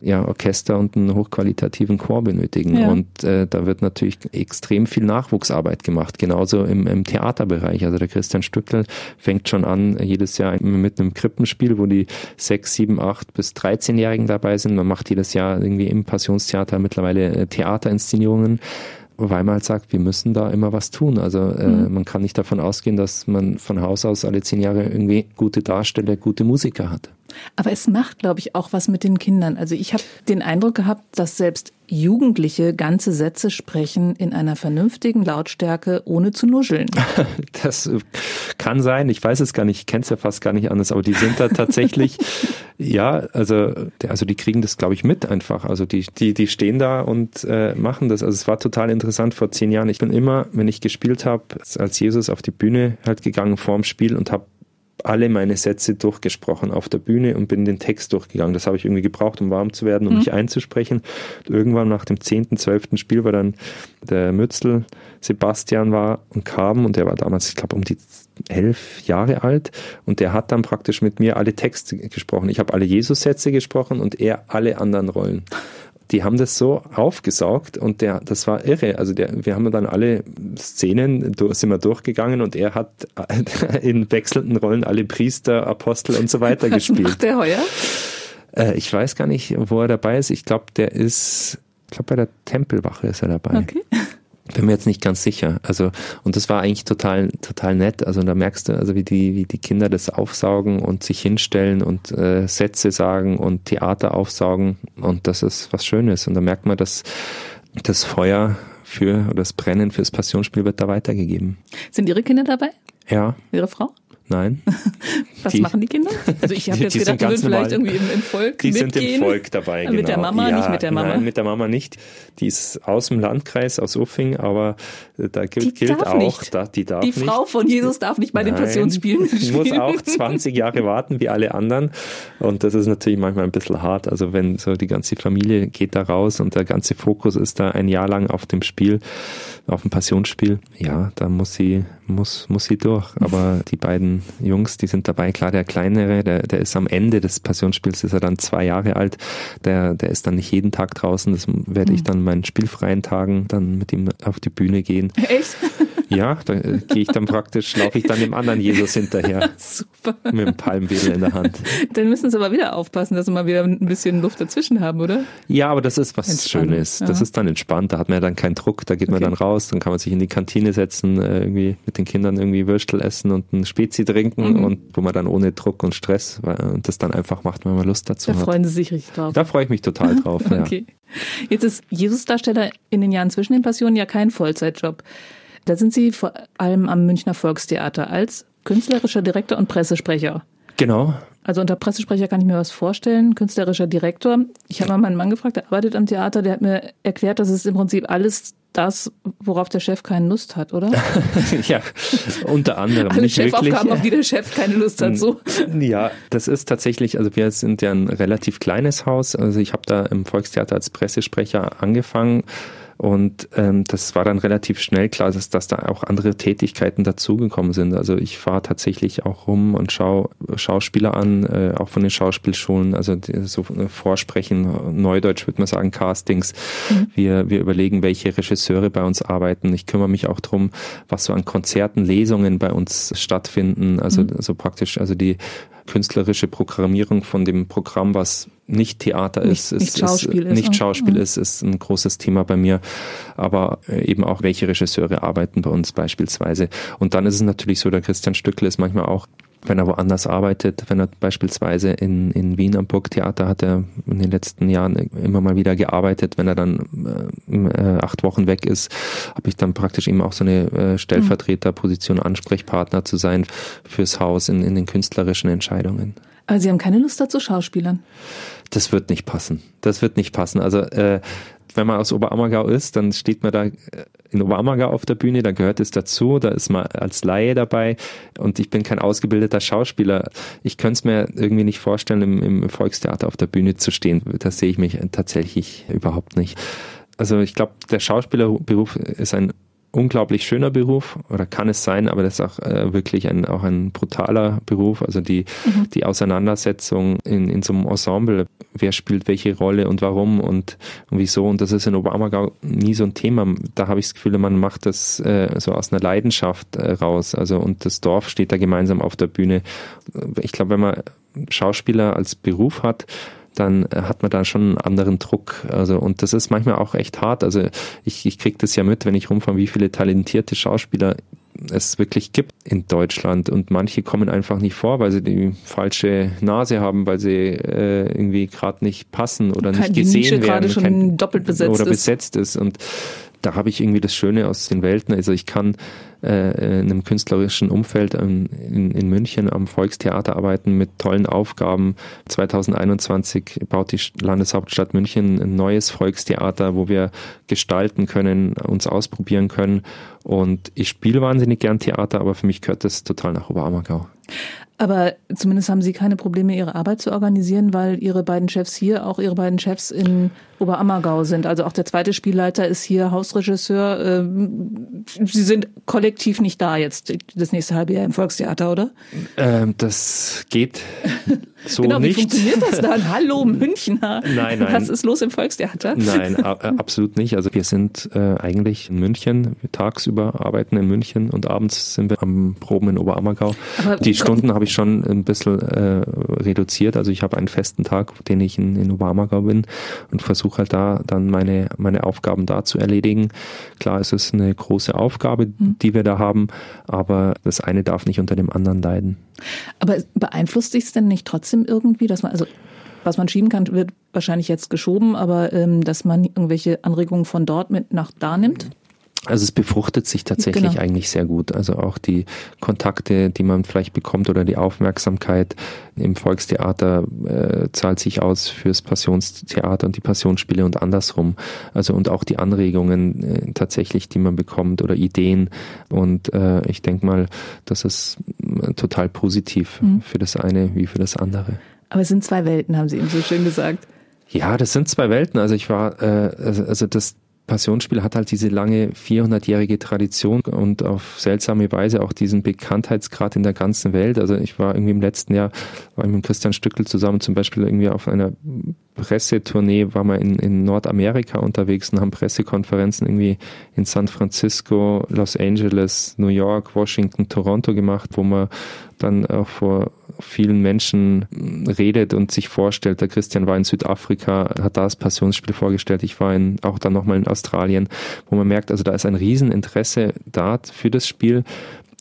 ja, Orchester und einen hochqualitativen Chor benötigen. Ja. Und äh, da wird natürlich extrem viel Nachwuchsarbeit gemacht, genauso im, im Theaterbereich. Also der Christian Stückel fängt schon an, jedes Jahr mit einem Krippenspiel, wo die sechs, sieben, acht bis 13-Jährigen dabei sind. Man macht jedes Jahr irgendwie im Passionstheater mittlerweile äh, Theaterinszenierungen weil man halt sagt, wir müssen da immer was tun. Also äh, mhm. man kann nicht davon ausgehen, dass man von Haus aus alle zehn Jahre irgendwie gute Darsteller, gute Musiker hat. Aber es macht, glaube ich, auch was mit den Kindern. Also ich habe den Eindruck gehabt, dass selbst Jugendliche ganze Sätze sprechen in einer vernünftigen Lautstärke, ohne zu nuscheln. Das kann sein. Ich weiß es gar nicht. Ich kenne es ja fast gar nicht anders. Aber die sind da tatsächlich, ja, also, also die kriegen das, glaube ich, mit einfach. Also die, die, die stehen da und äh, machen das. Also es war total interessant vor zehn Jahren. Ich bin immer, wenn ich gespielt habe, als Jesus auf die Bühne halt gegangen vorm Spiel und habe alle meine Sätze durchgesprochen auf der Bühne und bin den Text durchgegangen. Das habe ich irgendwie gebraucht, um warm zu werden, um mhm. mich einzusprechen. Und irgendwann nach dem zehnten, zwölften Spiel war dann der Mützel Sebastian war und kam und der war damals, ich glaube, um die elf Jahre alt und der hat dann praktisch mit mir alle Texte gesprochen. Ich habe alle Jesus-Sätze gesprochen und er alle anderen Rollen die haben das so aufgesaugt und der, das war irre. Also der, wir haben dann alle Szenen, sind wir durchgegangen und er hat in wechselnden Rollen alle Priester, Apostel und so weiter Was gespielt. Macht der heuer? Äh, ich weiß gar nicht, wo er dabei ist. Ich glaube, der ist, ich glaube, bei der Tempelwache ist er dabei. Okay bin mir jetzt nicht ganz sicher. Also, und das war eigentlich total, total nett. Also, da merkst du, also wie die, wie die Kinder das aufsaugen und sich hinstellen und äh, Sätze sagen und Theater aufsaugen. Und das ist was Schönes. Und da merkt man, dass das Feuer für oder das Brennen fürs Passionsspiel wird da weitergegeben. Sind Ihre Kinder dabei? Ja. Ihre Frau? Nein. Was die, machen die Kinder? Also ich habe jetzt gedacht, die würden vielleicht irgendwie im, im Volk Die mitgehen. sind im Volk dabei, genau. Mit der genau. Mama, ja, nicht mit der Mama? Nein, mit der Mama nicht. Die ist aus dem Landkreis, aus Uffing, aber äh, da gilt, gilt auch, da, die darf Die Frau nicht. von Jesus darf nicht bei nein, den Passionsspielen spielen. Die muss auch 20 Jahre warten, wie alle anderen. Und das ist natürlich manchmal ein bisschen hart. Also wenn so die ganze Familie geht da raus und der ganze Fokus ist da ein Jahr lang auf dem Spiel, auf dem Passionsspiel, ja, da muss sie, muss, muss sie durch. Aber die beiden Jungs, die sind dabei. Klar, der kleinere, der, der ist am Ende des Passionsspiels, ist er dann zwei Jahre alt. Der, der ist dann nicht jeden Tag draußen. Das werde ich hm. dann meinen spielfreien Tagen dann mit ihm auf die Bühne gehen. Echt? Ja, da äh, gehe ich dann praktisch, laufe ich dann dem anderen Jesus hinterher. Super. Mit dem Palmwedel in der Hand. Dann müssen sie aber wieder aufpassen, dass sie mal wieder ein bisschen Luft dazwischen haben, oder? Ja, aber das ist was Entspannt. Schönes. Das ist dann entspannt. Da hat man ja dann keinen Druck. Da geht okay. man dann raus. Dann kann man sich in die Kantine setzen, äh, irgendwie mit den Kindern irgendwie Würstel essen und ein Spezi trinken mhm. und wo man dann ohne Druck und Stress und das dann einfach macht, wenn man Lust dazu da hat. Da freuen sie sich richtig drauf. Da freue ich mich total drauf. okay. Ja. Jetzt ist Jesus-Darsteller in den Jahren zwischen den Passionen ja kein Vollzeitjob. Da sind Sie vor allem am Münchner Volkstheater als künstlerischer Direktor und Pressesprecher. Genau. Also unter Pressesprecher kann ich mir was vorstellen, künstlerischer Direktor. Ich habe mal meinen Mann gefragt, der arbeitet am Theater, der hat mir erklärt, dass es im Prinzip alles das, worauf der Chef keine Lust hat, oder? ja, unter anderem. Alle nicht Chefaufgaben, wirklich. auf die der Chef keine Lust hat, so. Ja, das ist tatsächlich, also wir sind ja ein relativ kleines Haus. Also ich habe da im Volkstheater als Pressesprecher angefangen Und ähm, das war dann relativ schnell klar, dass, dass da auch andere Tätigkeiten dazugekommen sind. Also ich fahre tatsächlich auch rum und schaue Schauspieler an, äh, auch von den Schauspielschulen, also die, so äh, Vorsprechen, Neudeutsch würde man sagen, Castings. Mhm. Wir, wir überlegen, welche Regisseure bei uns arbeiten. Ich kümmere mich auch drum, was so an Konzerten, Lesungen bei uns stattfinden. Also mhm. so praktisch, also die künstlerische Programmierung von dem Programm, was nicht Theater ist, nicht, ist, nicht Schauspiel, ist, nicht Schauspiel mhm. ist, ist ein großes Thema bei mir. Aber äh, eben auch, welche Regisseure arbeiten bei uns beispielsweise. Und dann ist es natürlich so, der Christian Stückle ist manchmal auch wenn er woanders arbeitet, wenn er beispielsweise in, in Wien am Burgtheater hat er in den letzten Jahren immer mal wieder gearbeitet, wenn er dann äh, acht Wochen weg ist, habe ich dann praktisch eben auch so eine äh, Stellvertreterposition, Ansprechpartner zu sein fürs Haus in, in den künstlerischen Entscheidungen. Aber Sie haben keine Lust dazu, Schauspielern? Das wird nicht passen. Das wird nicht passen. Also äh, wenn man aus Oberammergau ist, dann steht man da äh, in Oberammergau auf der Bühne, da gehört es dazu, da ist man als Laie dabei und ich bin kein ausgebildeter Schauspieler. Ich könnte es mir irgendwie nicht vorstellen, im, im Volkstheater auf der Bühne zu stehen. Das sehe ich mich tatsächlich überhaupt nicht. Also ich glaube, der Schauspielerberuf ist ein unglaublich schöner Beruf oder kann es sein, aber das ist auch äh, wirklich ein, auch ein brutaler Beruf. Also die, mhm. die Auseinandersetzung in, in so einem Ensemble, wer spielt welche Rolle und warum und, und wieso. Und das ist in Oberammergau nie so ein Thema. Da habe ich das Gefühl, man macht das äh, so aus einer Leidenschaft äh, raus. Also und das Dorf steht da gemeinsam auf der Bühne. Ich glaube, wenn man Schauspieler als Beruf hat, dann äh, hat man da schon einen anderen Druck. Also, und das ist manchmal auch echt hart. Also ich, ich kriege das ja mit, wenn ich rumfahre, wie viele talentierte Schauspieler es wirklich gibt in Deutschland und manche kommen einfach nicht vor, weil sie die falsche Nase haben, weil sie äh, irgendwie gerade nicht passen oder Kein, nicht gesehen Nische werden schon kein, doppelt besetzt oder ist. besetzt ist und da habe ich irgendwie das Schöne aus den Welten. Also ich kann äh, in einem künstlerischen Umfeld in, in, in, München am Volkstheater arbeiten mit tollen Aufgaben. 2021 baut die Landeshauptstadt München ein neues Volkstheater, wo wir gestalten können, uns ausprobieren können. Und ich spiele wahnsinnig gern Theater, aber für mich gehört das total nach Oberammergau. Aber zumindest haben Sie keine Probleme, Ihre Arbeit zu organisieren, weil Ihre beiden Chefs hier auch Ihre beiden Chefs in Oberammergau sind. Also auch der zweite Spielleiter ist hier Hausregisseur. Ähm, Sie sind kollektiv nicht da jetzt das nächste halbe Jahr im Volkstheater, oder? Ähm, das geht so genau, nicht. Wie funktioniert das dann? Hallo Münchner. Nein, nein. Was ist los im Volkstheater? Nein, äh, absolut nicht. Also wir sind äh, eigentlich in München. Wir tagsüber arbeiten in München und abends sind wir am Proben in Oberammergau. Aber Die Stunden habe ich schon ein bisschen äh, reduziert. Also ich habe einen festen Tag, den ich in, in Oberammergau bin und versuche halt da dann meine, meine Aufgaben da zu erledigen. Klar, es ist eine große Aufgabe, hm. die wir da haben, aber das eine darf nicht unter dem anderen leiden. Aber beeinflusst sich es denn nicht trotzdem irgendwie, dass man, also was man schieben kann, wird wahrscheinlich jetzt geschoben, aber ähm, dass man irgendwelche Anregungen von dort mit nach da nimmt? Also es befruchtet sich tatsächlich genau. eigentlich sehr gut. Also auch die Kontakte, die man vielleicht bekommt oder die Aufmerksamkeit im Volkstheater äh, zahlt sich aus fürs Passionstheater und die Passionsspiele und andersrum. Also und auch die Anregungen äh, tatsächlich, die man bekommt oder Ideen. Und äh, ich denke mal, das ist äh, total positiv mhm. für das eine wie für das andere. Aber es sind zwei Welten, haben Sie eben so schön gesagt. Ja, das sind zwei Welten. Also ich war, äh, also, also das Passionsspiel hat halt diese lange 400-jährige Tradition und auf seltsame Weise auch diesen Bekanntheitsgrad in der ganzen Welt. Also ich war irgendwie im letzten Jahr, war ich mit Christian Stückel zusammen zum Beispiel irgendwie auf einer Pressetournee, war wir in, in Nordamerika unterwegs und haben Pressekonferenzen irgendwie in San Francisco, Los Angeles, New York, Washington, Toronto gemacht, wo man dann auch vor vielen Menschen redet und sich vorstellt. Der Christian war in Südafrika, hat da das Passionsspiel vorgestellt. Ich war in, auch dann nochmal in Australien, wo man merkt, also da ist ein Rieseninteresse da für das Spiel.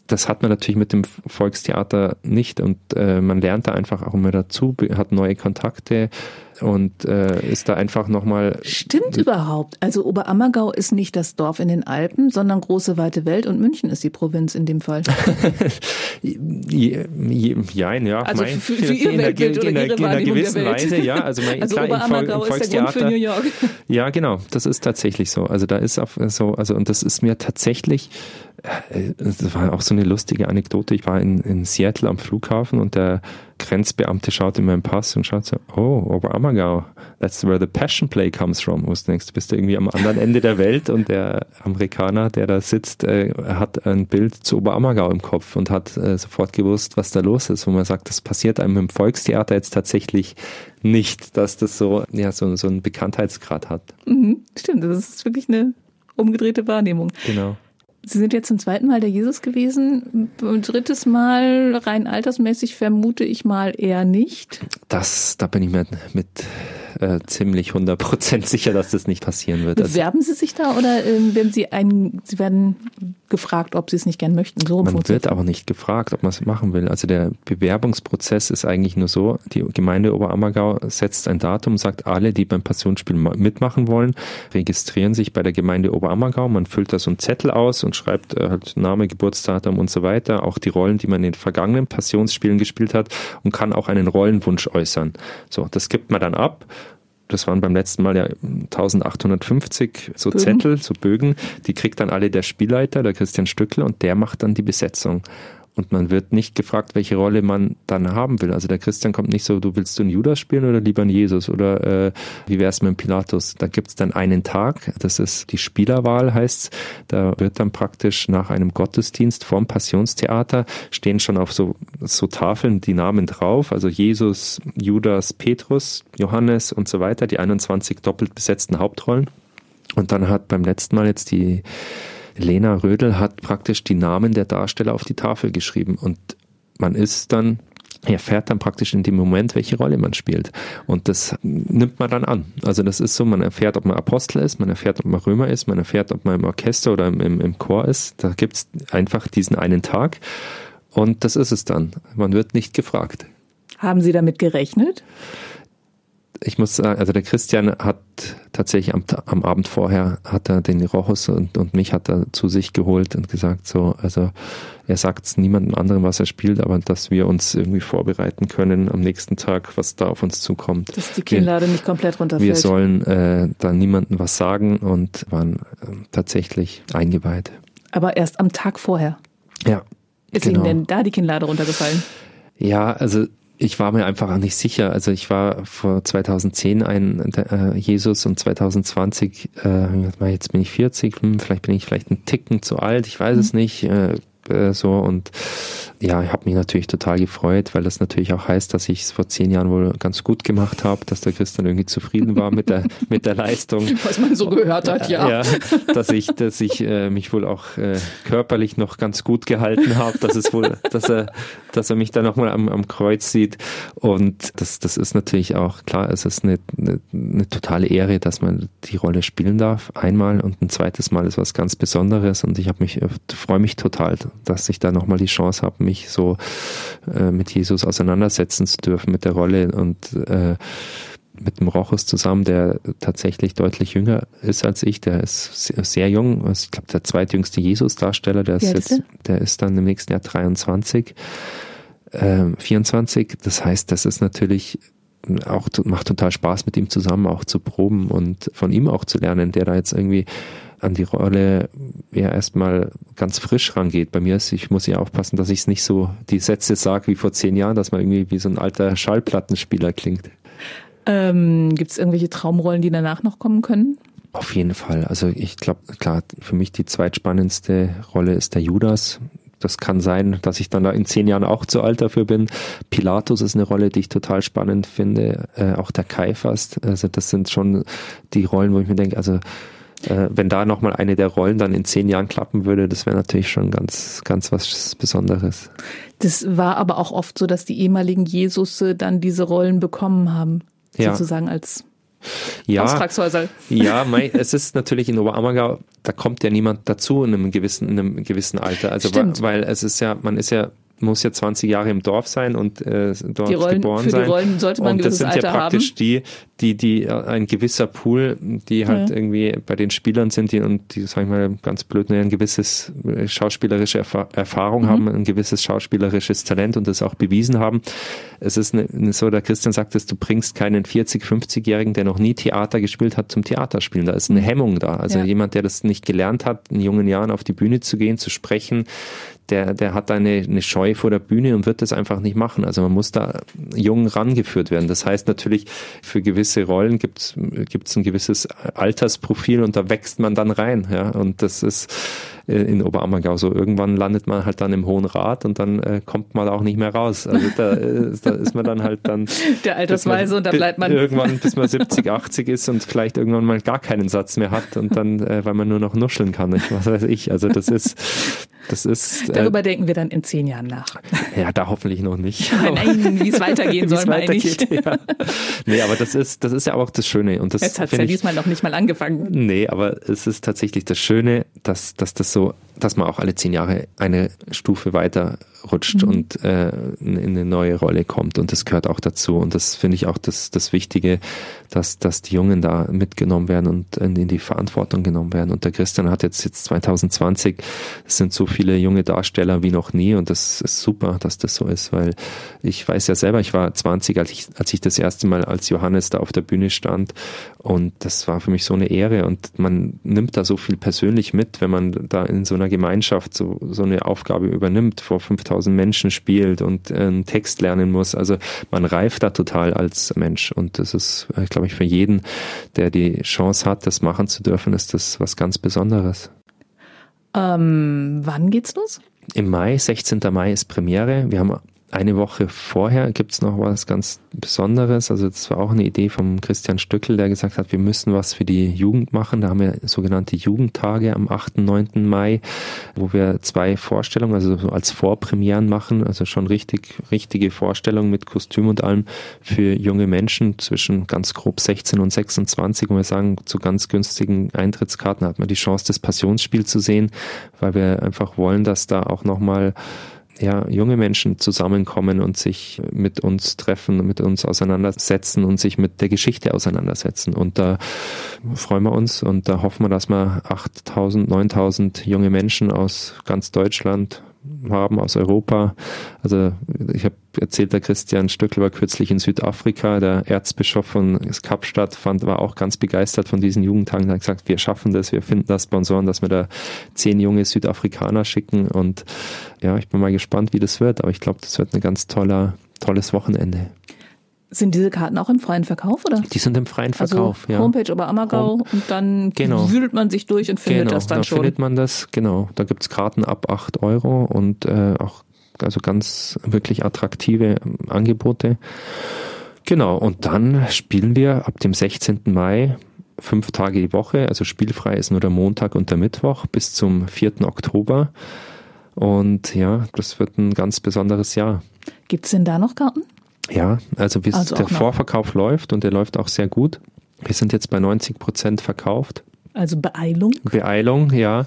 Das hat man natürlich mit dem Volkstheater nicht und äh, man lernt da einfach auch immer dazu, hat neue Kontakte, und äh, ist da einfach nochmal. Stimmt überhaupt. Also Oberammergau ist nicht das Dorf in den Alpen, sondern große weite Welt und München ist die Provinz in dem Fall. Jein, ja. Also mein, für, für Ihr in, der, in, in, in einer gewissen Weise, ja. Also, mein, also klar, Oberammergau im, ist der Grund für New York. Ja, genau. Das ist tatsächlich so. Also da ist so, also und das ist mir tatsächlich, äh, das war auch so eine lustige Anekdote. Ich war in, in Seattle am Flughafen und der Grenzbeamte schaut in meinen Pass und schaut so, oh, Oberammergau, that's where the passion play comes from. Wo du denkst, du bist irgendwie am anderen Ende der Welt und der Amerikaner, der da sitzt, äh, hat ein Bild zu Oberammergau im Kopf und hat äh, sofort gewusst, was da los ist. Wo man sagt, das passiert einem im Volkstheater jetzt tatsächlich nicht, dass das so, ja, so, so einen Bekanntheitsgrad hat. Mhm, stimmt, das ist wirklich eine umgedrehte Wahrnehmung. Genau. Sie sind jetzt zum zweiten Mal der Jesus gewesen. Drittes Mal rein altersmäßig vermute ich mal eher nicht. Das, da bin ich mir mit äh, ziemlich 100% sicher, dass das nicht passieren wird. Also Bewerben Sie sich da oder äh, werden Sie ein, Sie werden gefragt, ob Sie es nicht gern möchten? So man wird aber nicht gefragt, ob man es machen will. Also der Bewerbungsprozess ist eigentlich nur so, die Gemeinde Oberammergau setzt ein Datum, sagt alle, die beim Passionsspiel mitmachen wollen, registrieren sich bei der Gemeinde Oberammergau. Man füllt da so einen Zettel aus und schreibt äh, halt Name, Geburtsdatum und so weiter, auch die Rollen, die man in den vergangenen Passionsspielen gespielt hat und kann auch einen Rollenwunsch äußern. So, das gibt man dann ab das waren beim letzten Mal ja 1850 so Bögen. Zettel, so Bögen, die kriegt dann alle der Spielleiter, der Christian Stückel, und der macht dann die Besetzung. Und man wird nicht gefragt, welche Rolle man dann haben will. Also der Christian kommt nicht so, du willst du einen Judas spielen oder lieber einen Jesus oder äh, wie wär's mit Pilatus? Da gibt's dann einen Tag, das ist die Spielerwahl heißt's. Da wird dann praktisch nach einem Gottesdienst vorm Passionstheater stehen schon auf so, so Tafeln die Namen drauf. Also Jesus, Judas, Petrus, Johannes und so weiter, die 21 doppelt besetzten Hauptrollen. Und dann hat beim letzten Mal jetzt die Lena Rödel hat praktisch die Namen der Darsteller auf die Tafel geschrieben und man ist dann erfährt dann praktisch in dem Moment, welche Rolle man spielt. Und das nimmt man dann an. Also das ist so, man erfährt, ob man Apostel ist, man erfährt, ob man Römer ist, man erfährt, ob man im Orchester oder im, im, im Chor ist. Da gibt's einfach diesen einen Tag und das ist es dann. Man wird nicht gefragt. Haben Sie damit gerechnet? Ich muss sagen, also der Christian hat tatsächlich am, am Abend vorher hat er den Rochus und, und mich hat er zu sich geholt und gesagt so, also er sagt niemandem anderen, was er spielt, aber dass wir uns irgendwie vorbereiten können am nächsten Tag, was da auf uns zukommt. Dass die Kinnlade wir, nicht komplett runterfällt. Wir sollen äh, da niemandem was sagen und waren äh, tatsächlich eingeweiht. Aber erst am Tag vorher. Ja. Ist genau. Ihnen denn da die Kinnlade runtergefallen? Ja, also ich war mir einfach auch nicht sicher. Also ich war vor 2010 ein äh, Jesus und 2020, äh, jetzt bin ich 40, hm, vielleicht bin ich vielleicht ein Ticken zu alt, ich weiß mhm. es nicht. Äh, äh, so und ja, ich habe mich natürlich total gefreut, weil das natürlich auch heißt, dass ich es vor zehn Jahren wohl ganz gut gemacht habe, dass der Christian irgendwie zufrieden war mit der mit der Leistung. Was man so gehört hat, ja. ja dass ich, dass ich äh, mich wohl auch äh, körperlich noch ganz gut gehalten habe, dass es wohl, dass er, dass er mich da nochmal am, am Kreuz sieht. Und das, das ist natürlich auch klar, es ist eine, eine, eine totale Ehre, dass man die Rolle spielen darf. Einmal und ein zweites Mal ist was ganz Besonderes und ich habe mich, freue mich total, dass ich da nochmal die Chance habe, mich so äh, mit Jesus auseinandersetzen zu dürfen, mit der Rolle und äh, mit dem Rochus zusammen, der tatsächlich deutlich jünger ist als ich. Der ist sehr jung. Also ich glaube, der zweitjüngste Jesus-Darsteller, der, ist jetzt, der ist dann im nächsten Jahr 23, äh, 24. Das heißt, das ist natürlich auch, macht total Spaß, mit ihm zusammen auch zu proben und von ihm auch zu lernen, der da jetzt irgendwie an die Rolle ja erstmal ganz frisch rangeht. Bei mir ist, ich muss ja aufpassen, dass ich es nicht so die Sätze sage wie vor zehn Jahren, dass man irgendwie wie so ein alter Schallplattenspieler klingt. Ähm, Gibt es irgendwelche Traumrollen, die danach noch kommen können? Auf jeden Fall. Also ich glaube, klar, für mich die zweitspannendste Rolle ist der Judas. Das kann sein, dass ich dann da in zehn Jahren auch zu alt dafür bin. Pilatus ist eine Rolle, die ich total spannend finde. Äh, auch der Kaiphas. Also das sind schon die Rollen, wo ich mir denke, also äh, wenn da nochmal eine der Rollen dann in zehn Jahren klappen würde, das wäre natürlich schon ganz, ganz was Besonderes. Das war aber auch oft so, dass die ehemaligen Jesus dann diese Rollen bekommen haben, ja. sozusagen als ja, Austragshäuser. Ja, mei, es ist natürlich in Oberammergau, da kommt ja niemand dazu in einem gewissen, in einem gewissen Alter. Also Stimmt. weil es ist ja, man ist ja muss ja 20 Jahre im Dorf sein und äh, dort die Rollen, geboren für sein. Die Rollen sollte man und das sind Alter ja praktisch haben. die, die, die, ein gewisser Pool, die halt ja. irgendwie bei den Spielern sind, die und die, sag ich mal, ganz blöd, ein gewisses äh, schauspielerische Erfahrung mhm. haben, ein gewisses schauspielerisches Talent und das auch bewiesen haben. Es ist eine, so, der Christian sagt es, du bringst keinen 40, 50-Jährigen, der noch nie Theater gespielt hat, zum Theaterspielen. Da ist eine mhm. Hemmung da. Also ja. jemand, der das nicht gelernt hat, in jungen Jahren auf die Bühne zu gehen, zu sprechen, der, der hat eine, eine Scheu vor der Bühne und wird das einfach nicht machen. Also man muss da jung rangeführt werden. Das heißt natürlich, für gewisse Rollen gibt es ein gewisses Altersprofil und da wächst man dann rein. Ja? Und das ist in Oberammergau so. Irgendwann landet man halt dann im Hohen Rat und dann äh, kommt man auch nicht mehr raus. Also da, äh, da ist man dann halt dann der Altersweise man, und da bleibt man irgendwann bis man 70, 80 ist und vielleicht irgendwann mal gar keinen Satz mehr hat und dann, äh, weil man nur noch nuscheln kann. Was weiß ich. Also das ist das ist. Äh, Darüber äh, denken wir dann in zehn Jahren nach. Ja, da hoffentlich noch nicht. Nein, nein wie es weitergehen soll, meine ich. Ja. Nee, aber das ist, das ist ja auch das Schöne. Und das Jetzt hat es ja ich, diesmal noch nicht mal angefangen. Nee, aber es ist tatsächlich das Schöne, dass, dass das so so dass man auch alle zehn Jahre eine Stufe weiter rutscht mhm. und äh, in eine neue Rolle kommt. Und das gehört auch dazu. Und das finde ich auch das, das Wichtige, dass, dass die Jungen da mitgenommen werden und in die Verantwortung genommen werden. Und der Christian hat jetzt, jetzt 2020, es sind so viele junge Darsteller wie noch nie. Und das ist super, dass das so ist, weil ich weiß ja selber, ich war 20, als ich, als ich das erste Mal als Johannes da auf der Bühne stand. Und das war für mich so eine Ehre. Und man nimmt da so viel persönlich mit, wenn man da in so einer Gemeinschaft so, so eine Aufgabe übernimmt, vor 5000 5000 Menschen spielt und äh, einen Text lernen muss. Also man reift da total als Mensch und das ist, äh, glaube ich, für jeden, der die Chance hat, das machen zu dürfen, ist das was ganz Besonderes. Ähm, wann geht's los? Im Mai, 16. Mai ist Premiere. Wir haben eine Woche vorher gibt's noch was ganz Besonderes. Also das war auch eine Idee vom Christian Stöckel, der gesagt hat, wir müssen was für die Jugend machen. Da haben wir sogenannte Jugendtage am 8. 9. Mai, wo wir zwei Vorstellungen, also so als Vorpremieren machen, also schon richtig, richtige Vorstellungen mit Kostüm und allem für junge Menschen zwischen ganz grob 16 und 26. Und wir sagen, zu ganz günstigen Eintrittskarten hat man die Chance, das Passionsspiel zu sehen, weil wir einfach wollen, dass da auch nochmal ja, junge Menschen zusammenkommen und sich mit uns treffen, mit uns auseinandersetzen und sich mit der Geschichte auseinandersetzen. Und da freuen wir uns und da hoffen wir, dass wir 8000, 9000 junge Menschen aus ganz Deutschland haben aus Europa. Also ich habe erzählt, der Christian Stöckl war kürzlich in Südafrika. Der Erzbischof von Kapstadt fand, war auch ganz begeistert von diesen Jugendtagen. Hat gesagt, wir schaffen das, wir finden da Sponsoren, dass wir da zehn junge Südafrikaner schicken. Und ja, ich bin mal gespannt, wie das wird. Aber ich glaube, das wird ein ganz toller, tolles Wochenende. Sind diese Karten auch im freien Verkauf, oder? Die sind im freien also Verkauf, also ja. Homepage über Ammergau Home. und dann genau. wühlt man sich durch und findet genau, das dann da schon. findet man das, genau. Da gibt's Karten ab acht Euro und äh, auch also ganz wirklich attraktive ähm, Angebote. Genau, und dann spielen wir ab dem 16. Mai fünf Tage die Woche, also spielfrei ist nur der Montag und der Mittwoch bis zum 4. Oktober. Und ja, das wird ein ganz besonderes Jahr. Gibt's denn da noch Karten? Ja, also bis also der Vorverkauf läuft und der läuft auch sehr gut. Wir sind jetzt bei 90 Prozent verkauft. Also Beeilung? Beeilung, ja.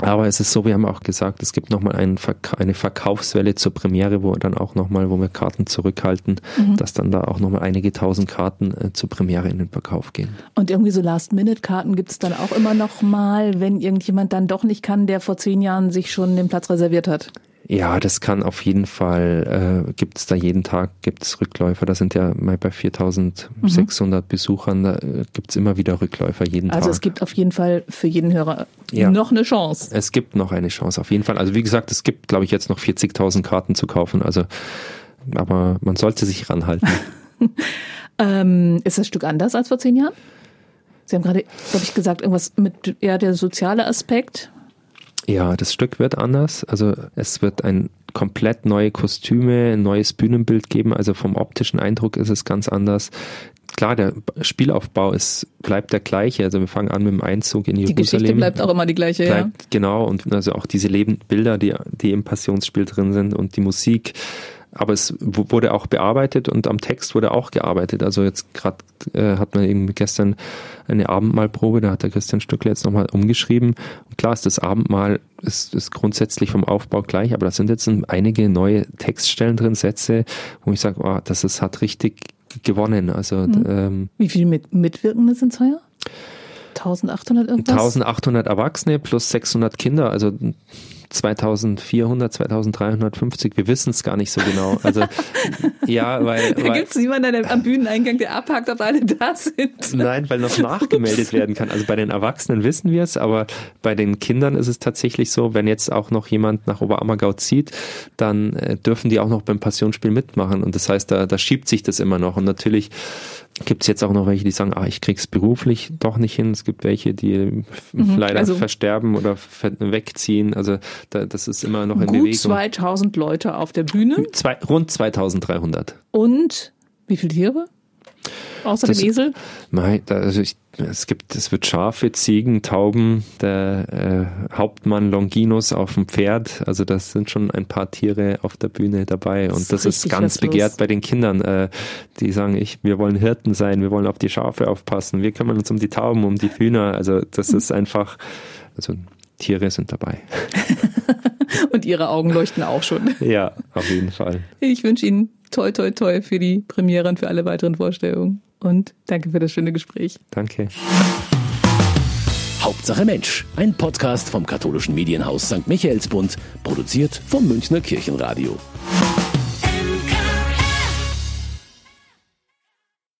Aber es ist so, wir haben auch gesagt, es gibt nochmal ein eine Verkaufswelle zur Premiere, wo dann auch nochmal, wo wir Karten zurückhalten, mhm. dass dann da auch nochmal einige tausend Karten äh, zur Premiere in den Verkauf gehen. Und irgendwie so Last-Minute-Karten gibt es dann auch immer nochmal, wenn irgendjemand dann doch nicht kann, der vor zehn Jahren sich schon den Platz reserviert hat. Ja, das kann auf jeden Fall, äh, gibt es da jeden Tag gibt's Rückläufer. Da sind ja mal bei 4600 mhm. Besuchern, da äh, gibt es immer wieder Rückläufer jeden also Tag. Also es gibt auf jeden Fall für jeden Hörer ja. noch eine Chance. Es gibt noch eine Chance, auf jeden Fall. Also wie gesagt, es gibt, glaube ich, jetzt noch 40.000 Karten zu kaufen. Also, aber man sollte sich ranhalten. ähm, ist das Stück anders als vor zehn Jahren? Sie haben gerade, glaube ich, gesagt, irgendwas mit ja, der soziale Aspekt. Ja, das Stück wird anders. Also es wird ein komplett neue Kostüme, ein neues Bühnenbild geben. Also vom optischen Eindruck ist es ganz anders. Klar, der Spielaufbau ist, bleibt der gleiche. Also wir fangen an mit dem Einzug in Jerusalem. Die Geschichte bleibt auch immer die gleiche, bleibt, ja. Genau, und also auch diese Lebendbilder, die, die im Passionsspiel drin sind und die Musik aber es wurde auch bearbeitet und am Text wurde auch gearbeitet. Also jetzt gerade äh, hat man eben gestern eine Abendmahlprobe, da hat der Christian Stückle jetzt nochmal umgeschrieben. Und klar ist das Abendmahl ist, ist grundsätzlich vom Aufbau gleich, aber da sind jetzt einige neue Textstellen drin, Sätze, wo ich sage, oh, das ist, hat richtig gewonnen. Also mhm. ähm, Wie viele mit Mitwirkende sind es heuer? 1800 irgendwas? 1800 Erwachsene plus 600 Kinder. Also 2400, 2350, wir wissen es gar nicht so genau. Also ja, weil. Da gibt es niemanden am Bühneneingang, der abhakt, ob alle da sind. Nein, weil noch nachgemeldet werden kann. Also bei den Erwachsenen wissen wir es, aber bei den Kindern ist es tatsächlich so, wenn jetzt auch noch jemand nach Oberammergau zieht, dann äh, dürfen die auch noch beim Passionsspiel mitmachen. Und das heißt, da, da schiebt sich das immer noch. Und natürlich gibt es jetzt auch noch welche, die sagen, ah, ich krieg's beruflich doch nicht hin. Es gibt welche, die mhm, leider also versterben oder wegziehen. Also da, das ist immer noch in gut Bewegung. 2000 Leute auf der Bühne. Zwei, rund 2300. Und wie viele Tiere? Außer das, dem Esel? Nein, also ich, es gibt, es wird Schafe, Ziegen, Tauben, der äh, Hauptmann Longinus auf dem Pferd. Also das sind schon ein paar Tiere auf der Bühne dabei. Und das, das ist ganz begehrt bei den Kindern. Äh, die sagen, ich, wir wollen Hirten sein, wir wollen auf die Schafe aufpassen, wir kümmern uns um die Tauben, um die Hühner. Also das ist einfach, also Tiere sind dabei. Und ihre Augen leuchten auch schon. Ja, auf jeden Fall. Ich wünsche Ihnen toi, toi, toi für die Premiere und für alle weiteren Vorstellungen. Und danke für das schöne Gespräch. Danke. Hauptsache Mensch, ein Podcast vom katholischen Medienhaus St. Michaelsbund, produziert vom Münchner Kirchenradio.